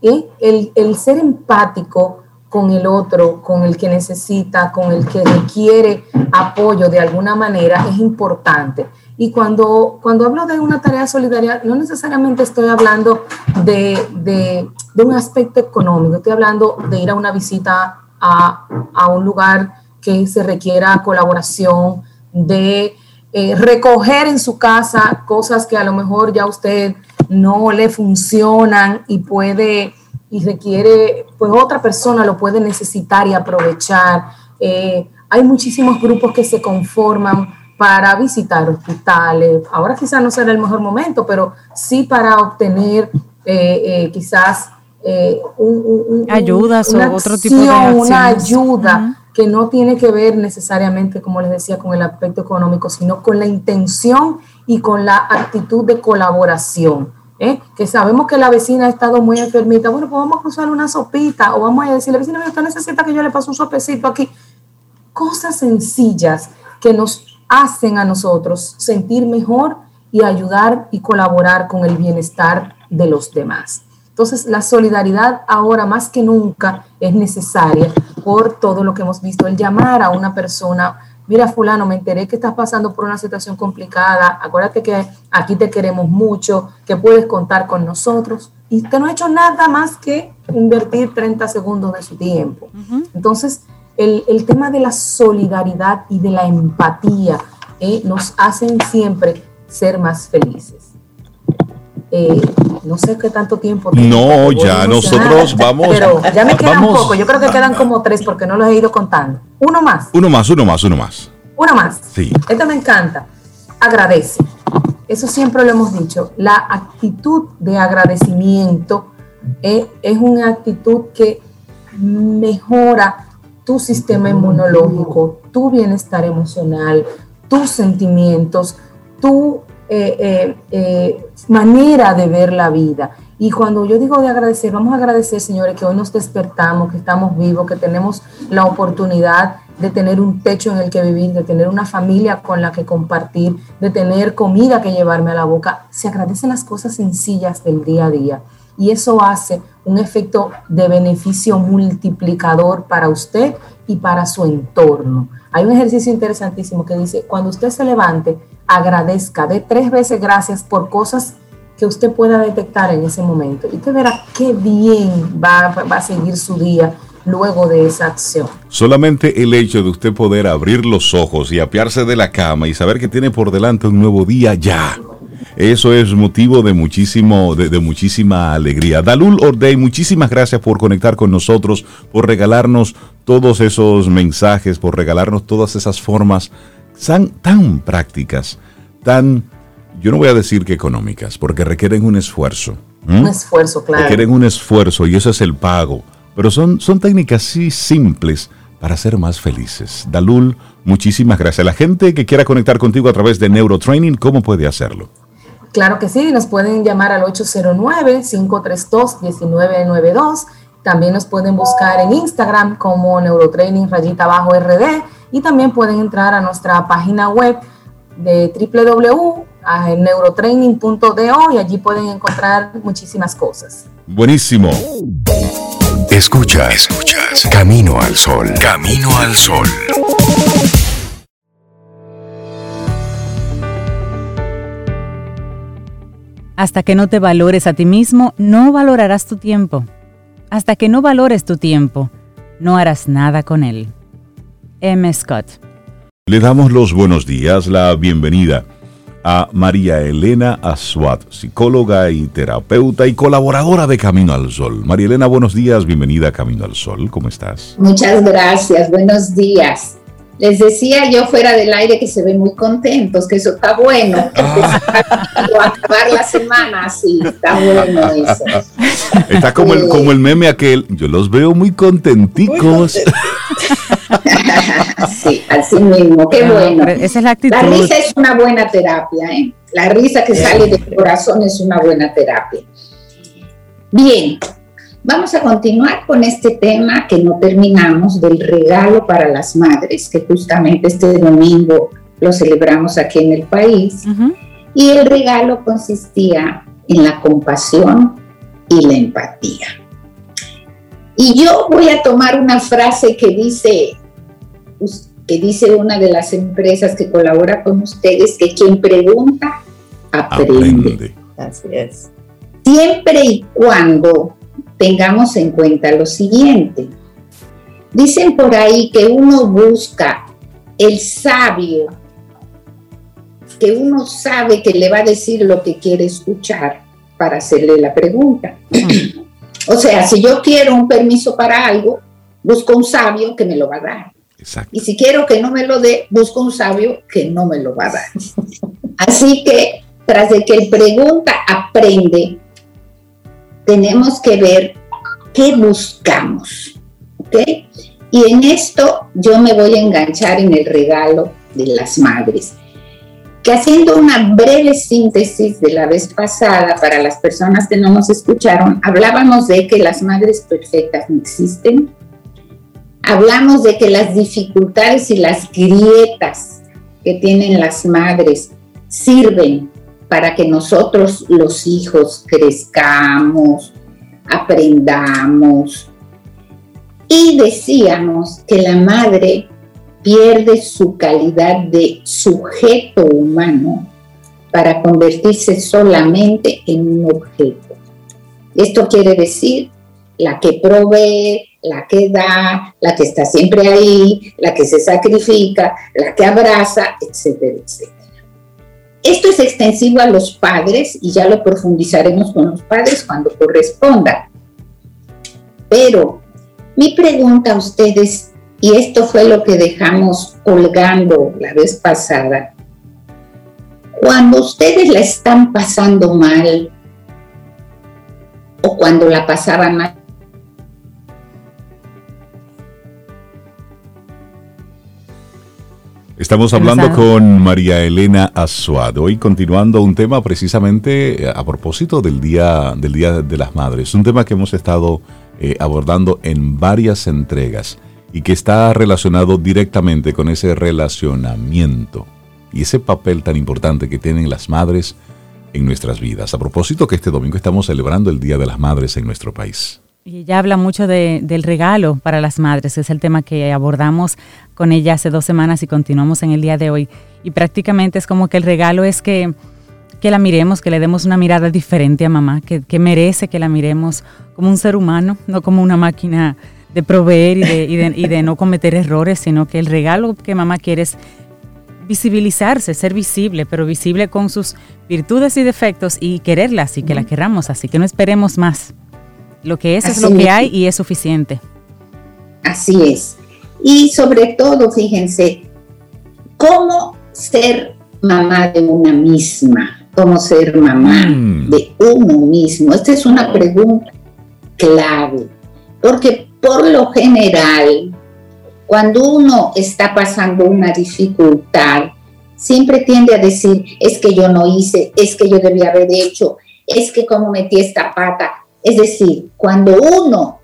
Y el, el ser empático con el otro, con el que necesita, con el que requiere apoyo de alguna manera, es importante. Y cuando, cuando hablo de una tarea solidaria, no necesariamente estoy hablando de, de, un aspecto económico, estoy hablando de ir a una visita a, a un lugar que se requiera colaboración, de eh, recoger en su casa cosas que a lo mejor ya usted no le funcionan y puede y requiere, pues otra persona lo puede necesitar y aprovechar. Eh, hay muchísimos grupos que se conforman para visitar hospitales. Ahora quizás no será el mejor momento, pero sí para obtener eh, eh, quizás un, ayudas o otro tipo de acciones. Una ayuda que no tiene que ver necesariamente, como les decía, con el aspecto económico, sino con la intención y con la actitud de colaboración. ¿eh? que sabemos que la vecina ha estado muy enfermita, bueno, pues vamos a usar una sopita o vamos a decirle, vecina, usted necesita que yo le pase un sopecito aquí. Cosas sencillas que nos hacen a nosotros sentir mejor y ayudar y colaborar con el bienestar de los demás. Entonces, la solidaridad ahora más que nunca es necesaria por todo lo que hemos visto. El llamar a una persona mira fulano, me enteré que estás pasando por una situación complicada, acuérdate que aquí te queremos mucho, que puedes contar con nosotros. Y usted no ha hecho nada más que invertir 30 segundos de su tiempo. Entonces, el, tema de la solidaridad y de la empatía eh, nos hacen siempre ser más felices. Eh, no sé qué tanto tiempo. No, ya nosotros vamos. Pero ya me quedan poco. Yo creo que quedan como tres porque no los he ido contando. Uno más. Uno más, uno más, uno más. Uno más. Sí. Esto me encanta. agradece. Eso siempre lo hemos dicho. La actitud de agradecimiento es, es una actitud que mejora tu sistema inmunológico, tu bienestar emocional, tus sentimientos, tu eh, eh, eh, manera de ver la vida. Y cuando yo digo de agradecer, vamos a agradecer, señores, que hoy nos despertamos, que estamos vivos, que tenemos la oportunidad de tener un techo en el que vivir, de tener una familia con la que compartir, de tener comida que llevarme a la boca. Se agradecen las cosas sencillas del día a día. Y eso hace un efecto de beneficio multiplicador para usted y para su entorno. Hay un ejercicio interesantísimo que dice, cuando usted se levante, agradezca, de tres veces gracias por cosas que usted pueda detectar en ese momento. Y usted verá qué bien va, a seguir su día luego de esa acción. Solamente el hecho de usted poder abrir los ojos y apiarse de la cama y saber que tiene por delante un nuevo día ya. Eso es motivo de, muchísimo, de, muchísima alegría. Dalul Ordey, muchísimas gracias por conectar con nosotros, por regalarnos todos esos mensajes, por regalarnos todas esas formas tan, tan prácticas, tan, yo no voy a decir que económicas, porque requieren un esfuerzo. Un esfuerzo, claro. Requieren un esfuerzo y eso es el pago. Pero son, son técnicas sí simples para ser más felices. Dalul, muchísimas gracias. La gente que quiera conectar contigo a través de Neurotraining, ¿cómo puede hacerlo? Claro que sí, nos pueden llamar al 809-532-1992. También nos pueden buscar en Instagram como Neurotraining rayita bajo RD y también pueden entrar a nuestra página web de www.neurotraining.do y allí pueden encontrar muchísimas cosas. Buenísimo. Escucha, escuchas. Camino al sol. Camino al sol. Hasta que no te valores a ti mismo, no valorarás tu tiempo. Hasta que no valores tu tiempo, no harás nada con él. M. Scott. Le damos los buenos días, la bienvenida a María Elena Aswat, psicóloga y terapeuta y colaboradora de Camino al Sol. María Elena, buenos días, bienvenida a Camino al Sol, ¿cómo estás? Muchas gracias, buenos días. Les decía yo fuera del aire que se ven muy contentos, que eso está bueno. Ah. acabar la semana así, está bueno eso. Está como el, como el meme aquel, yo los veo muy contenticos. sí, así mismo, qué bueno. Esa es la actitud. La risa es una buena terapia, ¿eh? La risa que sale del corazón es una buena terapia. Bien, Vamos a continuar con este tema que no terminamos del regalo para las madres, que justamente este domingo lo celebramos aquí en el país. Y el regalo consistía en la compasión y la empatía. Y yo voy a tomar una frase que dice, que dice una de las empresas que colabora con ustedes, que quien pregunta, aprende. aprende. Así es. Siempre y cuando tengamos en cuenta lo siguiente. Dicen por ahí que uno busca el sabio, que uno sabe que le va a decir lo que quiere escuchar para hacerle la pregunta. o sea, si yo quiero un permiso para algo, busco un sabio que me lo va a dar. Y si quiero que no me lo dé, busco un sabio que no me lo va a dar. Así que tras de que el pregunta aprende, tenemos que ver qué buscamos. ¿ok? Y en esto yo me voy a enganchar en el regalo de las madres. Que haciendo una breve síntesis de la vez pasada, para las personas que no nos escucharon, hablábamos de que las madres perfectas no existen. Hablamos de que las dificultades y las grietas que tienen las madres sirven para que nosotros los hijos crezcamos, aprendamos. Y decíamos que la madre pierde su calidad de sujeto humano para convertirse solamente en un objeto. Esto quiere decir la que provee, la que da, la que está siempre ahí, la que se sacrifica, la que abraza, etcétera, etcétera. Esto es extensivo a los padres y ya lo profundizaremos con los padres cuando corresponda. Pero mi pregunta a ustedes, y esto fue lo que dejamos colgando la vez pasada, Cuando ustedes la están pasando mal o cuando la pasaban mal, Estamos hablando con María Elena Azuad. Hoy continuando un tema precisamente eh, a propósito del Día, del día de las Madres. Un tema que hemos estado eh, abordando en varias entregas y que está relacionado directamente con ese relacionamiento y ese papel tan importante que tienen las madres en nuestras vidas. A propósito que este domingo estamos celebrando el Día de las Madres en nuestro país. Y ella habla mucho del regalo para las madres, es el tema que abordamos con ella hace dos semanas y continuamos en el día de hoy. Y prácticamente es como que el regalo es que, que la miremos, que le demos una mirada diferente a mamá, que, que, merece que la miremos como un ser humano, no como una máquina de proveer y de, y de, y de no cometer errores, sino que el regalo que mamá quiere es visibilizarse, ser visible, pero visible con sus virtudes y defectos y quererla así, que la querramos así, que no esperemos más. Lo que es es lo que hay y es suficiente. Así es. Y sobre todo, fíjense, ¿cómo ser mamá de una misma? ¿Cómo ser mamá mm. de uno mismo? Esta es una pregunta clave, porque por lo general, cuando uno está pasando una dificultad, siempre tiende a decir, es que yo no hice, es que yo debía haber hecho, es que como metí esta pata, es decir, cuando uno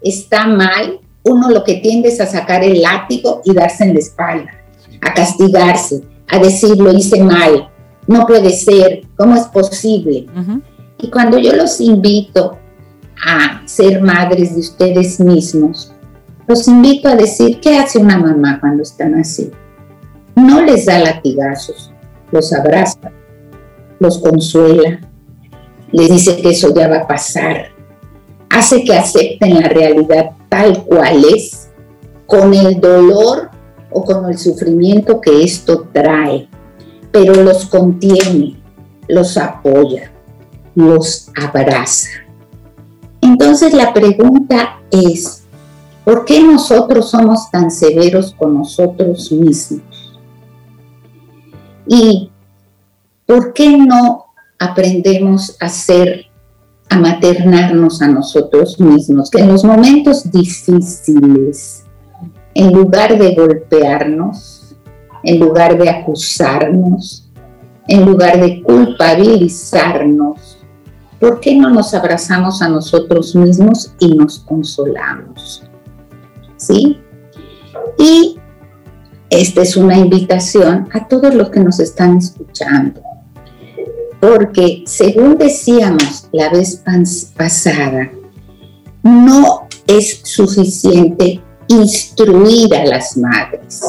está mal, uno lo que tiende es a sacar el látigo y darse en la espalda, a castigarse, a decir lo hice mal, no puede ser, ¿cómo es posible? Y cuando yo los invito a ser madres de ustedes mismos, los invito a decir, ¿qué hace una mamá cuando están así? No les da latigazos, los abraza, los consuela, les dice que eso ya va a pasar, hace que acepten la realidad tal cual es, con el dolor o con el sufrimiento que esto trae, pero los contiene, los apoya, los abraza. Entonces la pregunta es, ¿por qué nosotros somos tan severos con nosotros mismos? ¿Y por qué no aprendemos a ser, a maternarnos a nosotros mismos, que en los momentos difíciles, en lugar de golpearnos, en lugar de acusarnos, en lugar de culpabilizarnos, ¿por qué no nos abrazamos a nosotros mismos y nos consolamos? ¿Sí? Y esta es una invitación a todos los que nos están escuchando porque según decíamos la vez pasada, no es suficiente instruir a las madres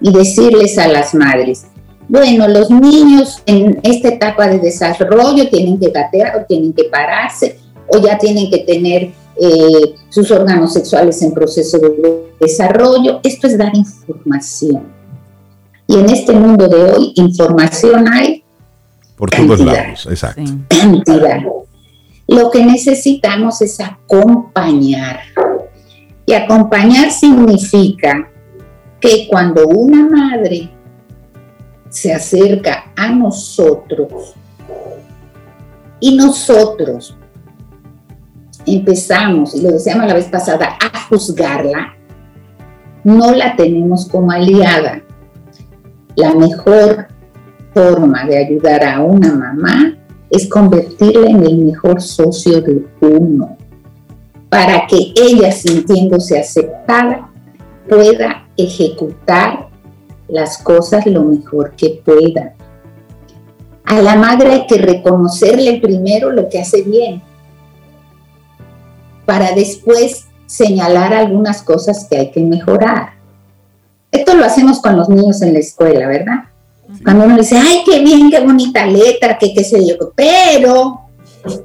y decirles a las madres, bueno, los niños en esta etapa de desarrollo tienen que gatear o tienen que pararse o ya tienen que tener eh, sus órganos sexuales en proceso de desarrollo. Esto es dar información. Y en este mundo de hoy, información hay por todos lados, exacto. Lo que necesitamos es acompañar. Y acompañar significa que cuando una madre se acerca a nosotros y nosotros empezamos, y lo decíamos la vez pasada, a juzgarla, no la tenemos como aliada. La mejor forma de ayudar a una mamá es convertirla en el mejor socio de uno, para que ella, sintiéndose aceptada, pueda ejecutar las cosas lo mejor que pueda. A la madre hay que reconocerle primero lo que hace bien, para después señalar algunas cosas que hay que mejorar. Esto lo hacemos con los niños en la escuela, ¿verdad? Cuando uno dice, ay, qué bien, qué bonita letra, que qué sé yo, pero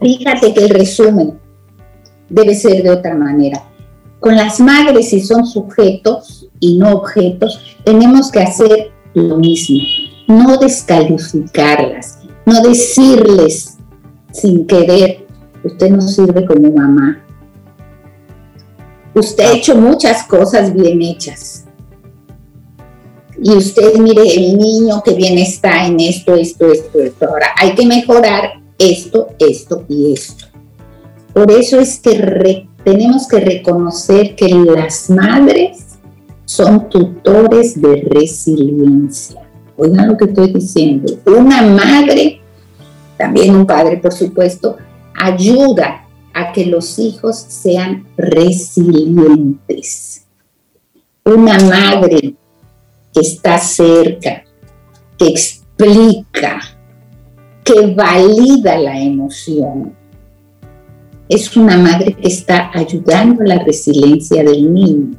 fíjate que el resumen debe ser de otra manera. Con las madres, si son sujetos y no objetos, tenemos que hacer lo mismo, no descalificarlas, no decirles sin querer, usted no sirve como mamá. Usted ha hecho muchas cosas bien hechas y usted mire el niño que bien está en esto, esto, esto, esto. Ahora hay que mejorar esto, esto y esto. Por eso es que tenemos que reconocer que las madres son tutores de resiliencia. Oigan lo que estoy diciendo. Una madre, también un padre por supuesto, ayuda a que los hijos sean resilientes. Una madre está cerca, que explica, que valida la emoción. Es una madre que está ayudando a la resiliencia del niño.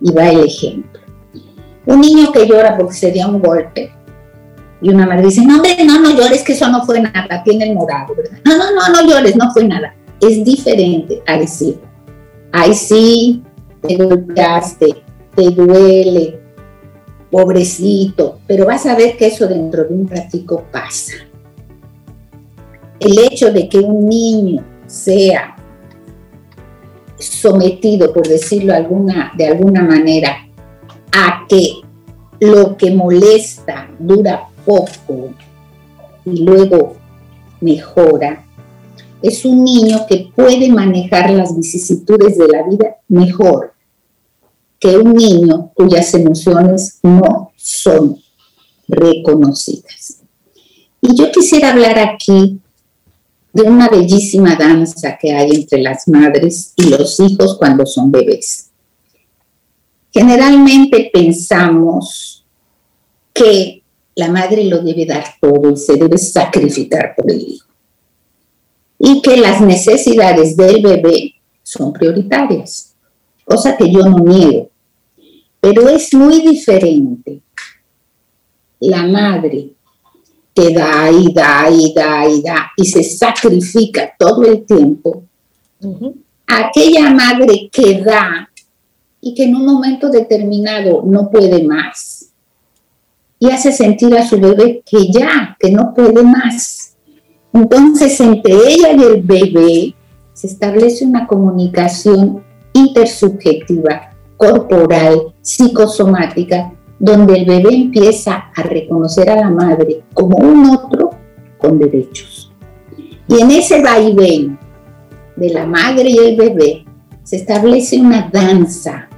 Y va el ejemplo. Un niño que llora porque se dio un golpe. Y una madre dice, no, hombre, no, no llores, que eso no fue nada, tiene el morado. No, no, no, no llores, no fue nada. Es diferente a decir, ay, sí, te golpeaste, te duele, pobrecito, pero vas a ver que eso dentro de un ratico pasa. El hecho de que un niño sea sometido, por decirlo de alguna manera, a que lo que molesta dura poco y luego mejora, es un niño que puede manejar las vicisitudes de la vida mejor que un niño cuyas emociones no son reconocidas. Y yo quisiera hablar aquí de una bellísima danza que hay entre las madres y los hijos cuando son bebés. Generalmente pensamos que la madre lo debe dar todo y se debe sacrificar por el hijo. Y que las necesidades del bebé son prioritarias, cosa que yo no niego. Pero es muy diferente la madre que da y da y da y da y se sacrifica todo el tiempo. Aquella madre que da y que en un momento determinado no puede más y hace sentir a su bebé que ya, que no puede más. Entonces entre ella y el bebé se establece una comunicación intersubjetiva corporal, psicosomática, donde el bebé empieza a reconocer a la madre como un otro con derechos. Y en ese vaivén de la madre y el bebé se establece una danza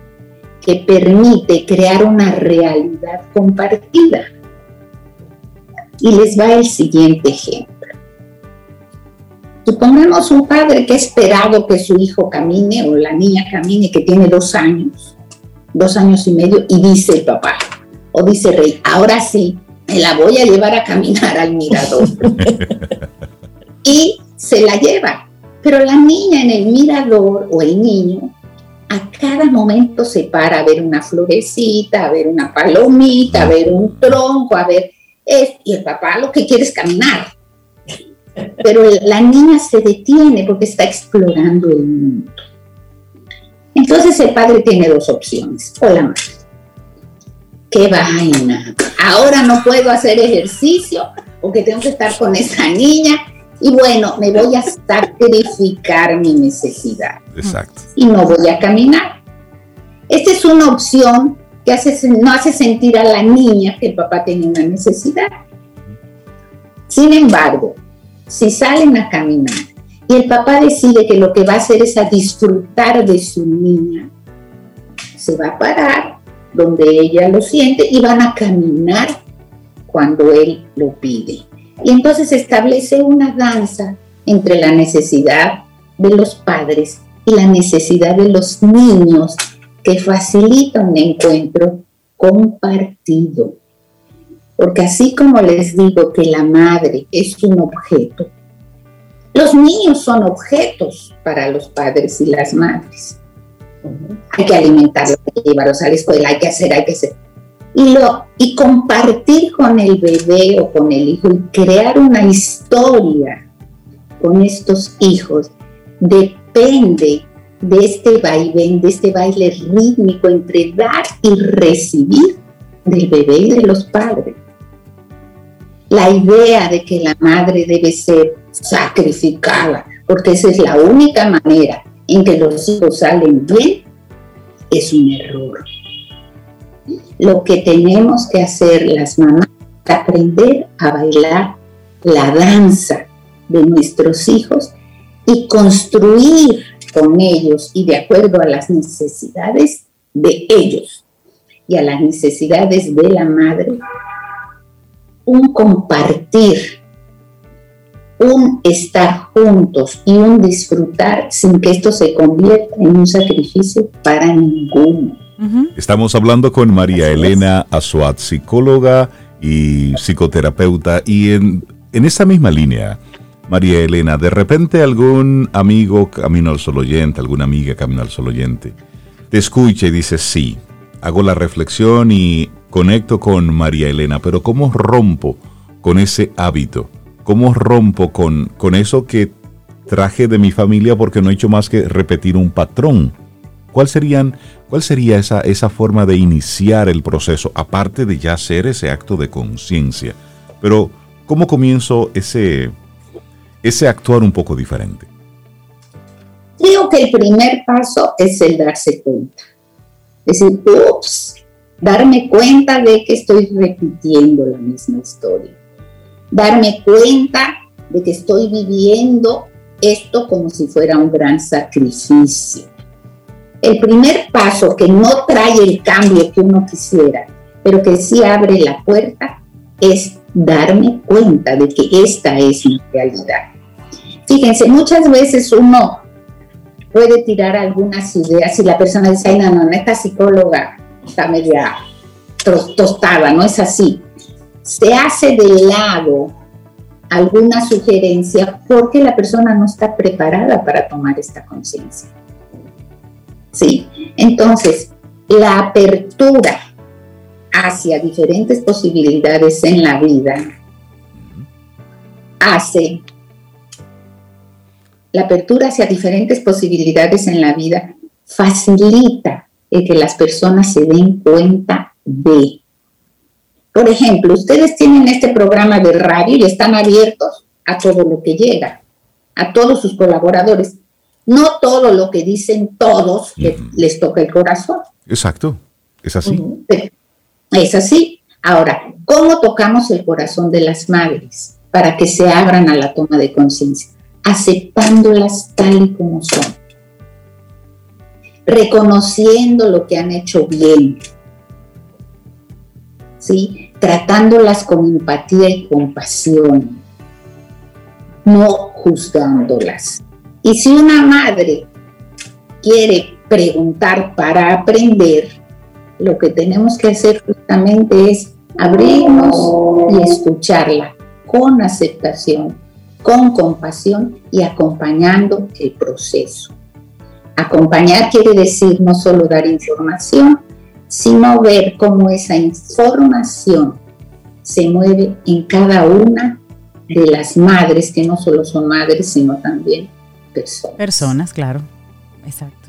que permite crear una realidad compartida. Y les va el siguiente ejemplo. Supongamos un padre que ha esperado que su hijo camine o la niña camine, que tiene dos años, dos años y medio, y dice el papá, o dice Rey, ahora sí, me la voy a llevar a caminar al mirador. y se la lleva. Pero la niña en el mirador o el niño a cada momento se para a ver una florecita, a ver una palomita, a ver un tronco, a ver... y el papá lo que quiere es caminar. Pero la niña se detiene porque está explorando el mundo. Entonces el padre tiene dos opciones. Hola, madre. Qué vaina. Ahora no puedo hacer ejercicio porque tengo que estar con esa niña y bueno, me voy a sacrificar mi necesidad. Exacto. Y no voy a caminar. Esta es una opción que hace, no hace sentir a la niña que el papá tiene una necesidad. Sin embargo, si salen a caminar y el papá decide que lo que va a hacer es a disfrutar de su niña. Se va a parar donde ella lo siente y van a caminar cuando él lo pide. Y entonces establece una danza entre la necesidad de los padres y la necesidad de los niños que facilita un encuentro compartido. Porque así como les digo que la madre es un objeto, los niños son objetos para los padres y las madres. Hay que alimentarlos, hay que llevarlos a la escuela, hay que hacer, hay que hacer. Y, y compartir con el bebé o con el hijo y crear una historia con estos hijos depende de este vaivén, de este baile rítmico entre dar y recibir del bebé y de los padres. La idea de que la madre debe ser sacrificada, porque esa es la única manera en que los hijos salen bien, es un error. lo que tenemos que hacer las mamás es aprender a bailar la danza de nuestros hijos y construir con ellos y de acuerdo a las necesidades de ellos y a las necesidades de la madre, un compartir, un estar juntos y un disfrutar sin que esto se convierta en un sacrificio para ninguno. Estamos hablando con María Elena Azuat, psicóloga y psicoterapeuta, y en, en esa misma línea, María Elena, de repente algún amigo camino al solo oyente, alguna amiga camino al solo oyente, te escucha y dice, sí, hago la reflexión y conecto con María Elena, pero ¿cómo rompo con ese hábito? ¿Cómo rompo con, con eso que traje de mi familia porque no he hecho más que repetir un patrón? ¿Cuál, cuál sería esa, esa forma de iniciar el proceso, aparte de ya hacer ese acto de conciencia? Pero, ¿cómo comienzo ese, ese actuar un poco diferente? Creo que el primer paso es el darse cuenta. Es decir, ups, darme cuenta de que estoy repitiendo la misma historia. Darme cuenta de que estoy viviendo esto como si fuera un gran sacrificio. El primer paso que no trae el cambio que uno quisiera, pero que sí abre la puerta, es darme cuenta de que esta es mi realidad. Fíjense, muchas veces uno puede tirar algunas ideas y la persona dice, ay, no, no, esta psicóloga está media tostada, no es así. Se hace de lado alguna sugerencia porque la persona no está preparada para tomar esta conciencia. ¿Sí? Entonces, la apertura hacia diferentes posibilidades en la vida hace la apertura hacia diferentes posibilidades en la vida facilita el que las personas se den cuenta de. Por ejemplo, ustedes tienen este programa de radio y están abiertos a todo lo que llega, a todos sus colaboradores. No todo lo que dicen todos les toca el corazón. Exacto, es así. Es así. Ahora, ¿cómo tocamos el corazón de las madres para que se abran a la toma de conciencia? aceptándolas tal y como son, reconociendo lo que han hecho bien, ¿sí? tratándolas con empatía y compasión, no juzgándolas. Y si una madre quiere preguntar para aprender, lo que tenemos que hacer justamente es abrirnos y escucharla con aceptación con compasión y acompañando el proceso. Acompañar quiere decir no solo dar información, sino ver cómo esa información se mueve en cada una de las madres, que no solo son madres, sino también personas. Personas, claro. Exacto.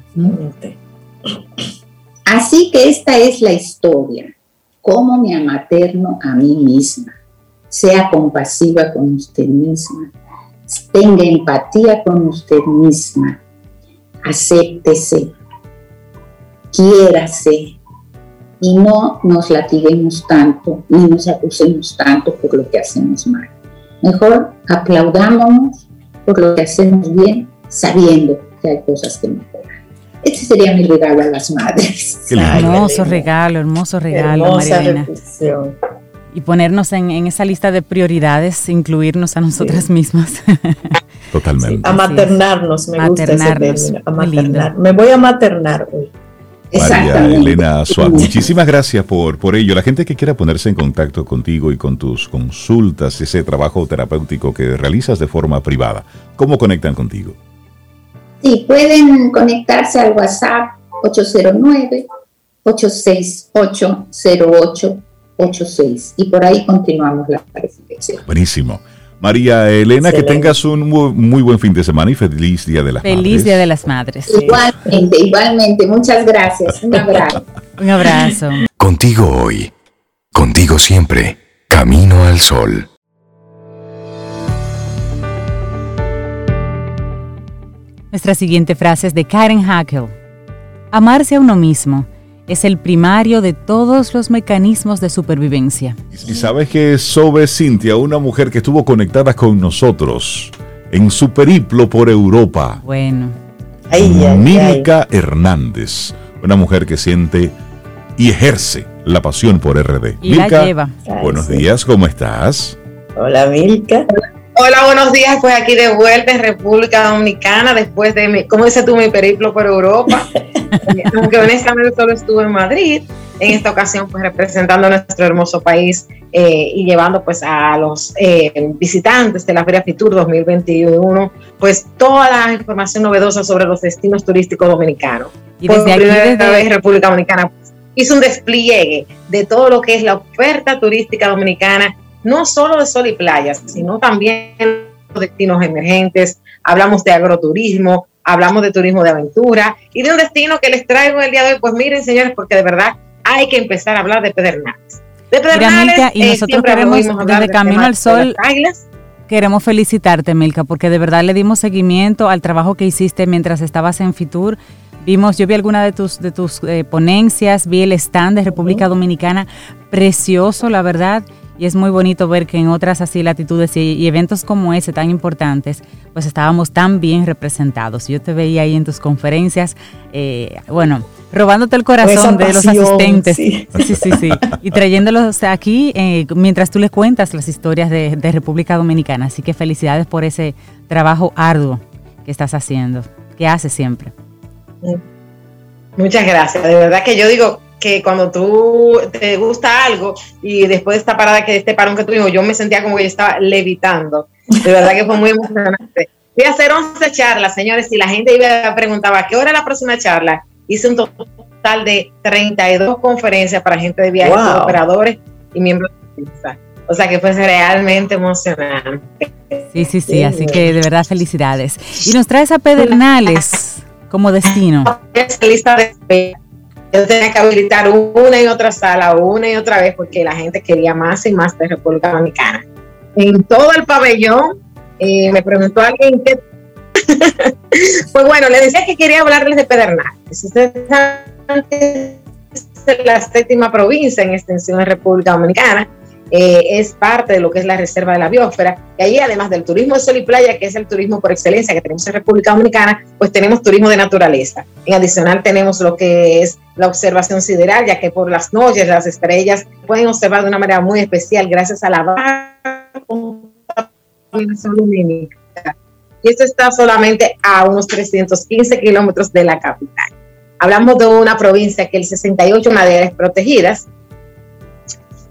Así que esta es la historia, cómo me amaterno a mí misma, sea compasiva con usted misma, tenga empatía con usted misma, acéptese, quiérase y no nos latiguemos tanto ni nos acusemos tanto por lo que hacemos mal. Mejor aplaudámonos por lo que hacemos bien, sabiendo que hay cosas que mejorar. Este sería mi regalo a las madres. hermoso regalo, hermoso regalo, María y ponernos en, esa lista de prioridades, incluirnos a nosotras mismas. Totalmente. a maternarnos, me gusta ese a maternar. Me voy a maternar hoy. María Elena Suárez, muchísimas gracias por, por ello. La gente que quiera ponerse en contacto contigo y con tus consultas, ese trabajo terapéutico que realizas de forma privada, ¿cómo conectan contigo? Sí, pueden conectarse al WhatsApp 809 868 08 86. Y por ahí continuamos la reflexión. Buenísimo. María Elena, que tengas un muy, buen fin de semana y feliz Día de las Madres. Feliz Día de las Madres. Igualmente, igualmente. Muchas gracias. Un abrazo. un abrazo. Contigo hoy, contigo siempre, Camino al Sol. Nuestra siguiente frase es de Karen Hackel. Amarse a uno mismo es el primario de todos los mecanismos de supervivencia. Y sabes que Sobe Cintia, una mujer que estuvo conectada con nosotros en su periplo por Europa. Bueno. Milka Hernández, una mujer que siente y ejerce la pasión por RD. Y la lleva. buenos días, ¿cómo estás? Hola Milka. Hola, buenos días. Pues aquí de vuelta en República Dominicana después de mi, ¿cómo dices tú, mi periplo por Europa? Aunque honestamente solo estuve en Madrid, en esta ocasión pues representando a nuestro hermoso país eh, y llevando pues a los eh, visitantes de la Feria Fitur 2021 pues toda la información novedosa sobre los destinos turísticos dominicanos. Y desde aquí, desde... vez República Dominicana pues, hizo un despliegue de todo lo que es la oferta turística dominicana no solo de sol y playas, sino también de destinos emergentes, hablamos de agroturismo, hablamos de turismo de aventura y de un destino que les traigo el día de hoy, pues miren señores, porque de verdad hay que empezar a hablar de Pedernales. De Pedernales, y eh, nosotros queremos desde Camino al Sol queremos felicitarte, Milka, porque de verdad le dimos seguimiento al trabajo que hiciste mientras estabas en Fitur. Vimos, yo vi alguna de tus, de tus eh, ponencias, vi el stand de República Dominicana, precioso, la verdad. Y es muy bonito ver que en otras así latitudes y, eventos como ese tan importantes, pues estábamos tan bien representados. Yo te veía ahí en tus conferencias, eh, bueno, robándote el corazón de los asistentes. Sí, sí, sí. y trayéndolos aquí eh, mientras tú les cuentas las historias de, de República Dominicana. Así que felicidades por ese trabajo arduo que estás haciendo, que haces siempre. Muchas gracias. De verdad que yo digo, que cuando tú te gusta algo y después de esta parada que este parón que tuvimos, yo me sentía como que yo estaba levitando. De verdad que fue muy emocionante. Fui a hacer 11 charlas, señores, y la gente iba preguntaba, ¿qué hora es la próxima charla? Hice un total de 32 conferencias para gente de viajes, operadores y miembros de la o sea que fue realmente emocionante. Sí, sí, sí, así que de verdad felicidades. Y nos traes a Pedernales como destino. lista de yo tenía que habilitar una y otra sala, una y otra vez, porque la gente quería más y más de República Dominicana. En todo el pabellón, eh, me preguntó alguien qué. pues bueno, le decía que quería hablarles de Pedernales. Ustedes es la séptima provincia en extensión de República Dominicana eh, es parte de lo que es la reserva de la biosfera. Y ahí, además del turismo de sol y playa, que es el turismo por excelencia que tenemos en República Dominicana, pues tenemos turismo de naturaleza. En adicional, tenemos lo que es la observación sideral, ya que por las noches las estrellas pueden observar de una manera muy especial gracias a la baja lumínica. Y esto está solamente a unos 315 kilómetros de la capital. Hablamos de una provincia que el 68 maderas protegidas,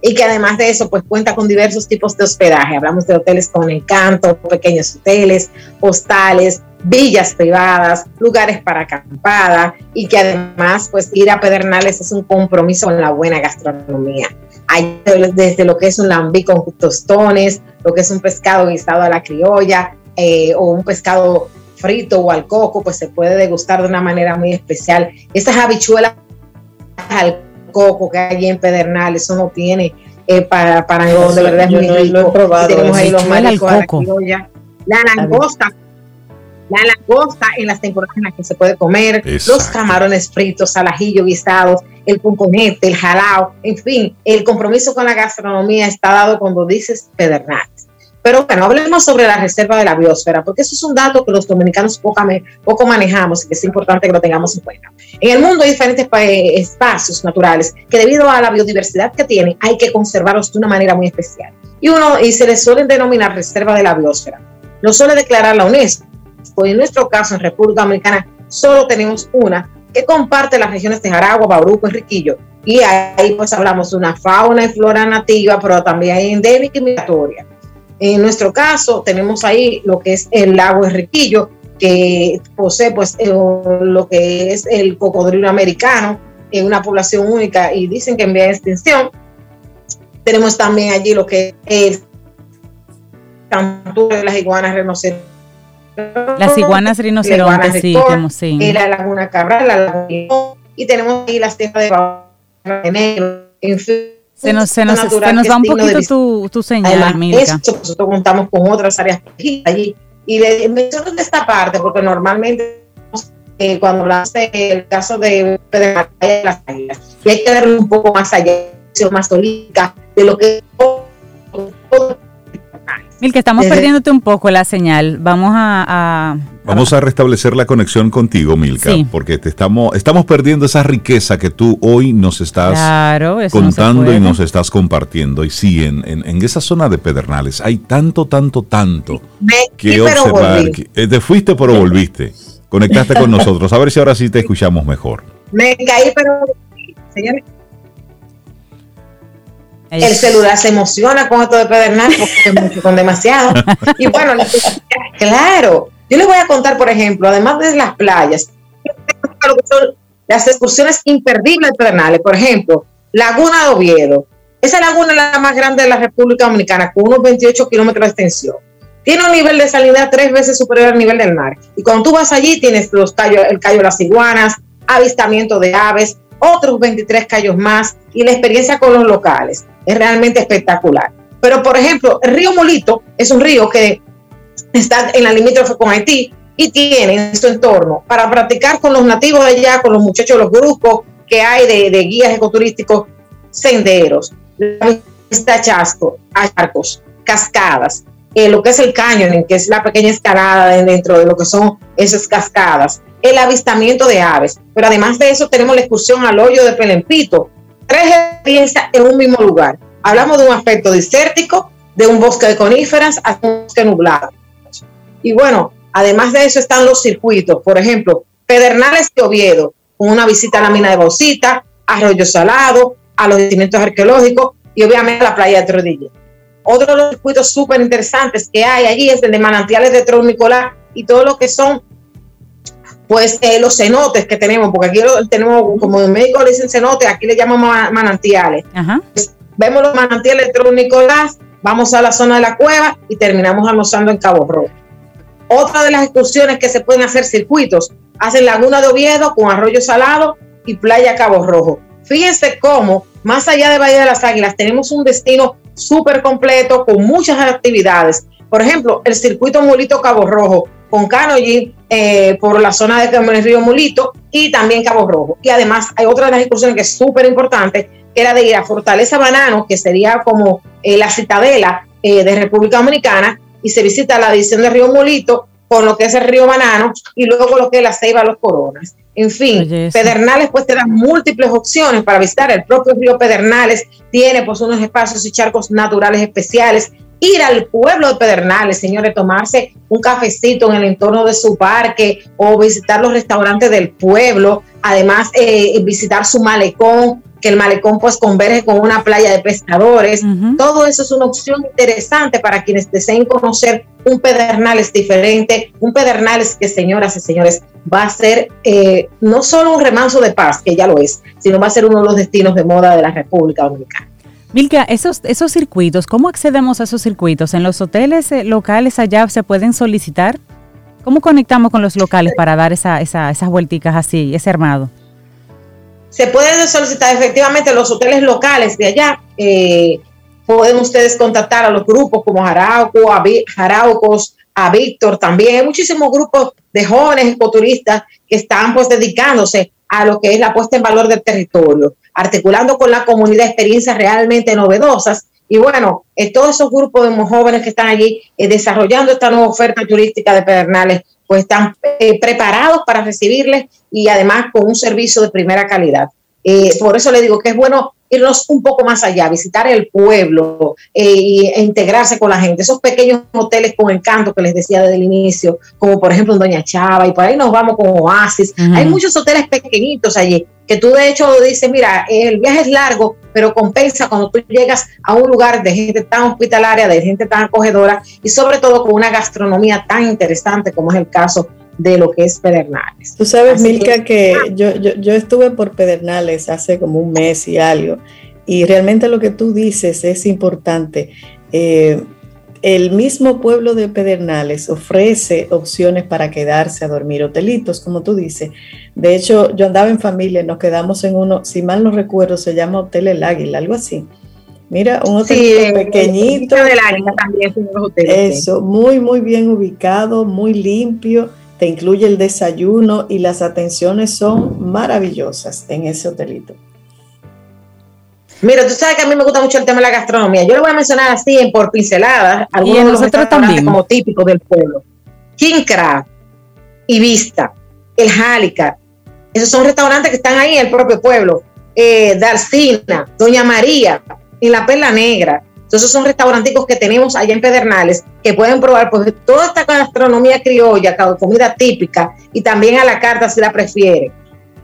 y que además de eso, pues cuenta con diversos tipos de hospedaje. Hablamos de hoteles con encanto, pequeños hoteles, hostales, villas privadas, lugares para acampada y que además, pues ir a Pedernales es un compromiso con la buena gastronomía. Hay desde lo que es un lambí con tostones, lo que es un pescado guisado a la criolla eh, o un pescado frito o al coco, pues se puede degustar de una manera muy especial. Estas habichuelas al coco que hay en Pedernales, eso no tiene eh, para, para de verdad es muy rico. tenemos ahí los mariscos la la langosta, la langosta en las temporadas en las que se puede comer, los camarones fritos, al ajillo guisados, el punconete, el jalao, en fin, el compromiso con la gastronomía está dado cuando dices Pedernales. Pero bueno, hablemos sobre la reserva de la biosfera, porque eso es un dato que los dominicanos poco, poco manejamos y que es importante que lo tengamos en cuenta. En el mundo hay diferentes espacios naturales que debido a la biodiversidad que tienen hay que conservarlos de una manera muy especial. Y, uno, y se les suelen denominar reserva de la biosfera. Lo suele declarar la UNESCO. Pues en nuestro caso, en República Dominicana, solo tenemos una que comparte las regiones de Jaragua, Bauruco y Riquillo. Y ahí pues hablamos de una fauna y flora nativa, pero también endémica y migratoria. En nuestro caso, tenemos ahí lo que es el lago Enriquillo, que posee pues lo que es el cocodrilo americano, en una población única y dicen que en vía de extinción. Tenemos también allí lo que es de las iguanas rinocerontes. Las iguanas rinocerontes, sí, como sí. La laguna Cabral, la laguna y tenemos ahí las tierras de negro, en fin se nos, se nos, se nos va un poquito tu, tu señal, Milka. nosotros contamos con otras áreas allí. Y le menciono de esta parte porque normalmente eh, cuando hablaste del caso de las águilas, y hay que darle un poco más allá, más solídica de lo que Mil, que estamos perdiéndote un poco la señal. Vamos a, Vamos a restablecer la conexión contigo, Milka, porque te estamos, estamos perdiendo esa riqueza que tú hoy nos estás contando y nos estás compartiendo. Y sí, en, en, esa zona de Pedernales hay tanto, tanto, tanto que observar. Eh, te fuiste, pero volviste. Conectaste con nosotros. A ver si ahora sí te escuchamos mejor. Me caí, pero señores, el celular se emociona con esto de Pedernal porque con demasiado. Y bueno, claro, yo les voy a contar, por ejemplo, además de las playas, las excursiones imperdibles de Pedernales, por ejemplo, Laguna de Oviedo. Esa laguna es la más grande de la República Dominicana, con unos 28 kilómetros de extensión. Tiene un nivel de salinidad tres veces superior al nivel del mar. Y cuando tú vas allí, tienes los callos, el callo de las iguanas, avistamiento de aves, otros 23 callos más y la experiencia con los locales es realmente espectacular. Pero, por ejemplo, el río Molito es un río que está en la limítrofe con Haití y tiene en su entorno para practicar con los nativos de allá, con los muchachos, los grupos que hay de, guías ecoturísticos, senderos, está chasco, arcos, cascadas, eh, lo que es el cañón, que es la pequeña escalada dentro de lo que son esas cascadas, el avistamiento de aves. Pero además de eso tenemos la excursión al hoyo de Pelempito, tres experiencias en un mismo lugar. Hablamos de un aspecto desértico, de un bosque de coníferas hasta un bosque nublado. Y bueno, además de eso están los circuitos, por ejemplo, Pedernales de Oviedo, con una visita a la mina de Bocita, Arroyo Salado, a los yacimientos arqueológicos y obviamente a la playa de Trodilla. Otro de los circuitos súper interesantes que hay allí es el de manantiales de Tron Nicolás y todo lo que son pues eh, los cenotes que tenemos, porque aquí tenemos, como en México le dicen cenotes, aquí le llamamos manantiales. Pues, vemos los manantiales de Nicolás, vamos a la zona de la cueva y terminamos almorzando en Cabo Rojo. Otra de las excursiones que se pueden hacer circuitos, hacen Laguna de Oviedo con Arroyo Salado y Playa Cabo Rojo. Fíjense cómo, más allá de Bahía de las Águilas, tenemos un destino súper completo con muchas actividades. Por ejemplo, el circuito Molito Cabo Rojo con canoying eh, por la zona de Río Mulito y también Cabo Rojo. Y además hay otra de las excursiones que es súper importante, que era de ir a Fortaleza Banano, que sería como eh, la citadela eh, de República Dominicana, y se visita la división de Río Mulito con lo que es el río Banano y luego lo que es la Ceiba Los Coronas. En fin, Pedernales pues te da múltiples opciones para visitar. El propio río Pedernales tiene pues unos espacios y charcos naturales especiales ir al pueblo de Pedernales, señores, tomarse un cafecito en el entorno de su parque o visitar los restaurantes del pueblo, además eh, visitar su malecón, que el malecón pues converge con una playa de pescadores. Todo eso es una opción interesante para quienes deseen conocer un Pedernales diferente, un Pedernales que, señoras y señores, va a ser eh, no solo un remanso de paz, que ya lo es, sino va a ser uno de los destinos de moda de la República Dominicana. Milka, esos, esos circuitos, ¿cómo accedemos a esos circuitos? ¿En los hoteles eh, locales allá se pueden solicitar? ¿Cómo conectamos con los locales para dar esa, esas vuelticas así, ese armado? Se pueden solicitar efectivamente los hoteles locales de allá. Eh, pueden ustedes contactar a los grupos como Jarauco, a Jaraucos, a Víctor también. Hay muchísimos grupos de jóvenes ecoturistas que están pues dedicándose a lo que es la puesta en valor del territorio articulando con la comunidad experiencias realmente novedosas. Y bueno, eh, todos esos grupos de jóvenes que están allí eh, desarrollando esta nueva oferta turística de Pedernales, pues están eh, preparados para recibirles y además con un servicio de primera calidad. Por eso le digo que es bueno irnos un poco más allá, visitar el pueblo e integrarse con la gente. Esos pequeños hoteles con encanto que les decía desde el inicio, como por ejemplo en Doña Chava, y por ahí nos vamos con Oasis. Hay muchos hoteles pequeñitos allí que tú de hecho dices, mira, el viaje es largo, pero compensa cuando tú llegas a un lugar de gente tan hospitalaria, de gente tan acogedora y sobre todo con una gastronomía tan interesante como es el caso de lo que es Pedernales. Tú sabes, Milka, que, yo, yo, yo, estuve por Pedernales hace como un mes y algo, y realmente lo que tú dices es importante. Eh, el mismo pueblo de Pedernales ofrece opciones para quedarse a dormir, hotelitos, como tú dices. De hecho, yo andaba en familia, nos quedamos en uno, si mal no recuerdo, se llama Hotel El Águila, algo así. Mira, un hotel pequeñito. del Águila también Eso, muy, muy bien ubicado, muy limpio te incluye el desayuno y las atenciones son maravillosas en ese hotelito. Mira, tú sabes que a mí me gusta mucho el tema de la gastronomía. Yo lo voy a mencionar así en por pinceladas, algunos de los restaurantes como típicos del pueblo. King Crab, Vista, El Jálica. Esos son restaurantes que están ahí en el propio pueblo. Eh, Darcina, Doña María, en La Perla Negra. Entonces son restauranticos que tenemos allá en Pedernales que pueden probar pues, toda esta gastronomía criolla, comida típica y también a la carta si la prefieren.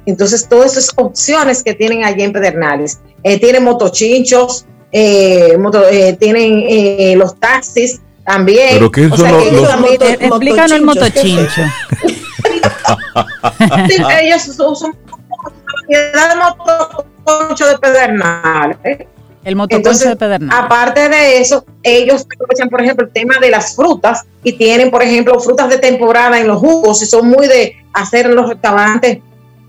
Entonces todas esas opciones que tienen allá en Pedernales. Eh, tienen motochinchos, eh, eh, tienen los taxis también. ¿Pero qué son los, Explícanos el motochincho. ellos son, propiedad motoconcho de Pedernales. El motoconcho de Pedernales. Aparte de eso, ellos aprovechan, por ejemplo, el tema de las frutas y tienen, por ejemplo, frutas de temporada en los jugos y son muy de hacer en los restaurantes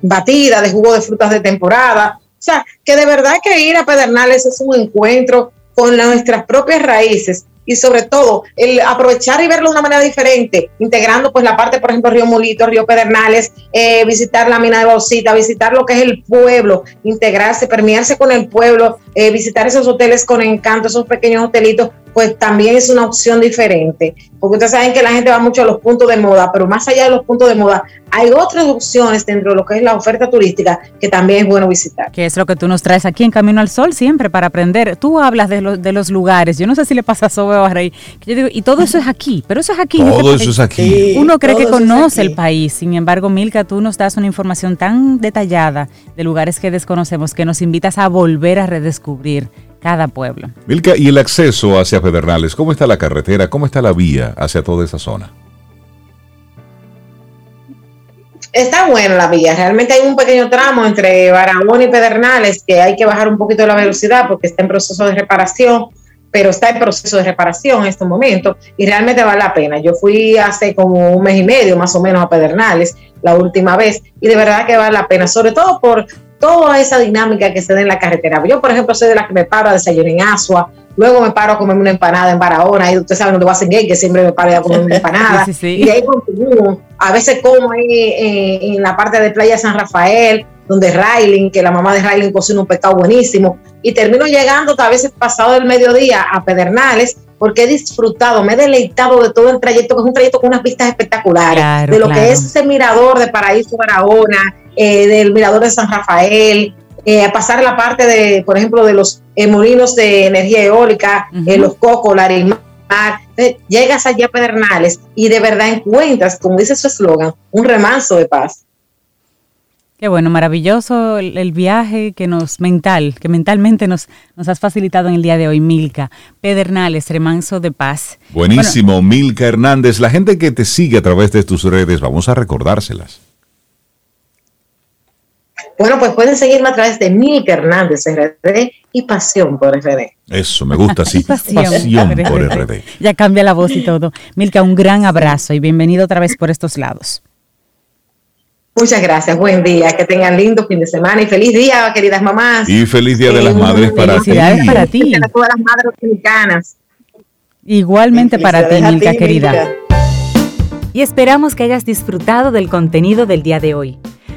batidas de jugo de frutas de temporada. O sea, que de verdad que ir a Pedernales es un encuentro con nuestras propias raíces y sobre todo el aprovechar y verlo de una manera diferente, integrando pues la parte, por ejemplo, Río Molito, Río Pedernales, eh, visitar la mina de Bolsita, visitar lo que es el pueblo, integrarse, permearse con el pueblo, eh, visitar esos hoteles con encanto, esos pequeños hotelitos, pues también es una opción diferente. Porque ustedes saben que la gente va mucho a los puntos de moda, pero más allá de los puntos de moda, hay otras opciones dentro de lo que es la oferta turística que también es bueno visitar. Que es lo que tú nos traes aquí en Camino al Sol siempre para aprender. Tú hablas de, de los lugares, yo no sé si le pasa a Sobe o a Rey, yo digo, y todo eso es aquí, pero eso es aquí. Todo eso es aquí. Uno cree que conoce el país, sin embargo, Milka, tú nos das una información tan detallada de lugares que desconocemos que nos invitas a volver a redescubrir cada pueblo. Milka, ¿y el acceso hacia Pedernales? ¿Cómo está la carretera? ¿Cómo está la vía hacia toda esa zona? Está buena la vía. Realmente hay un pequeño tramo entre Barahona y Pedernales que hay que bajar un poquito la velocidad porque está en proceso de reparación, pero está en proceso de reparación en este momento y realmente vale la pena. Yo fui hace como un mes y medio más o menos a Pedernales la última vez y de verdad que vale la pena, sobre todo por toda esa dinámica que se da en la carretera. Yo, por ejemplo, soy de la que me paro a desayunar en Asua, luego me paro a comerme una empanada en Barahona, y ustedes saben dónde va a ser gay, que siempre me paro a comer una empanada, y de ahí continúo. A veces como ahí eh, en la parte de Playa San Rafael, donde Railing, que la mamá de Railing cocina un pescado buenísimo, y termino llegando a veces pasado del mediodía a Pedernales, porque he disfrutado, me he deleitado de todo el trayecto, que es un trayecto con unas vistas espectaculares, de lo que es ese mirador de Paraíso Barahona, eh, del mirador de San Rafael, eh, a pasar la parte de, por ejemplo, de los eh, molinos de energía eólica, los cocos, la llegas allá a Pedernales y de verdad encuentras, como dice su eslogan, un remanso de paz. Qué bueno, maravilloso el, viaje que nos mental, que mentalmente nos, nos has facilitado en el día de hoy, Milka. Pedernales, remanso de paz. Buenísimo, Milka Hernández. La gente que te sigue a través de tus redes, vamos a recordárselas. Bueno, pues pueden seguirme a través de Milka Hernández RD y Pasión por RD. Eso, me gusta así. pasión, por RD. Ya cambia la voz y todo. Milka, un gran abrazo y bienvenido otra vez por estos lados. Muchas gracias, buen día, que tengan lindo fin de semana y feliz día, queridas mamás. Y feliz día de las madres para ti. para ti. A todas las madres dominicanas. Igualmente para ti, Milka, querida. Y esperamos que hayas disfrutado del contenido del día de hoy.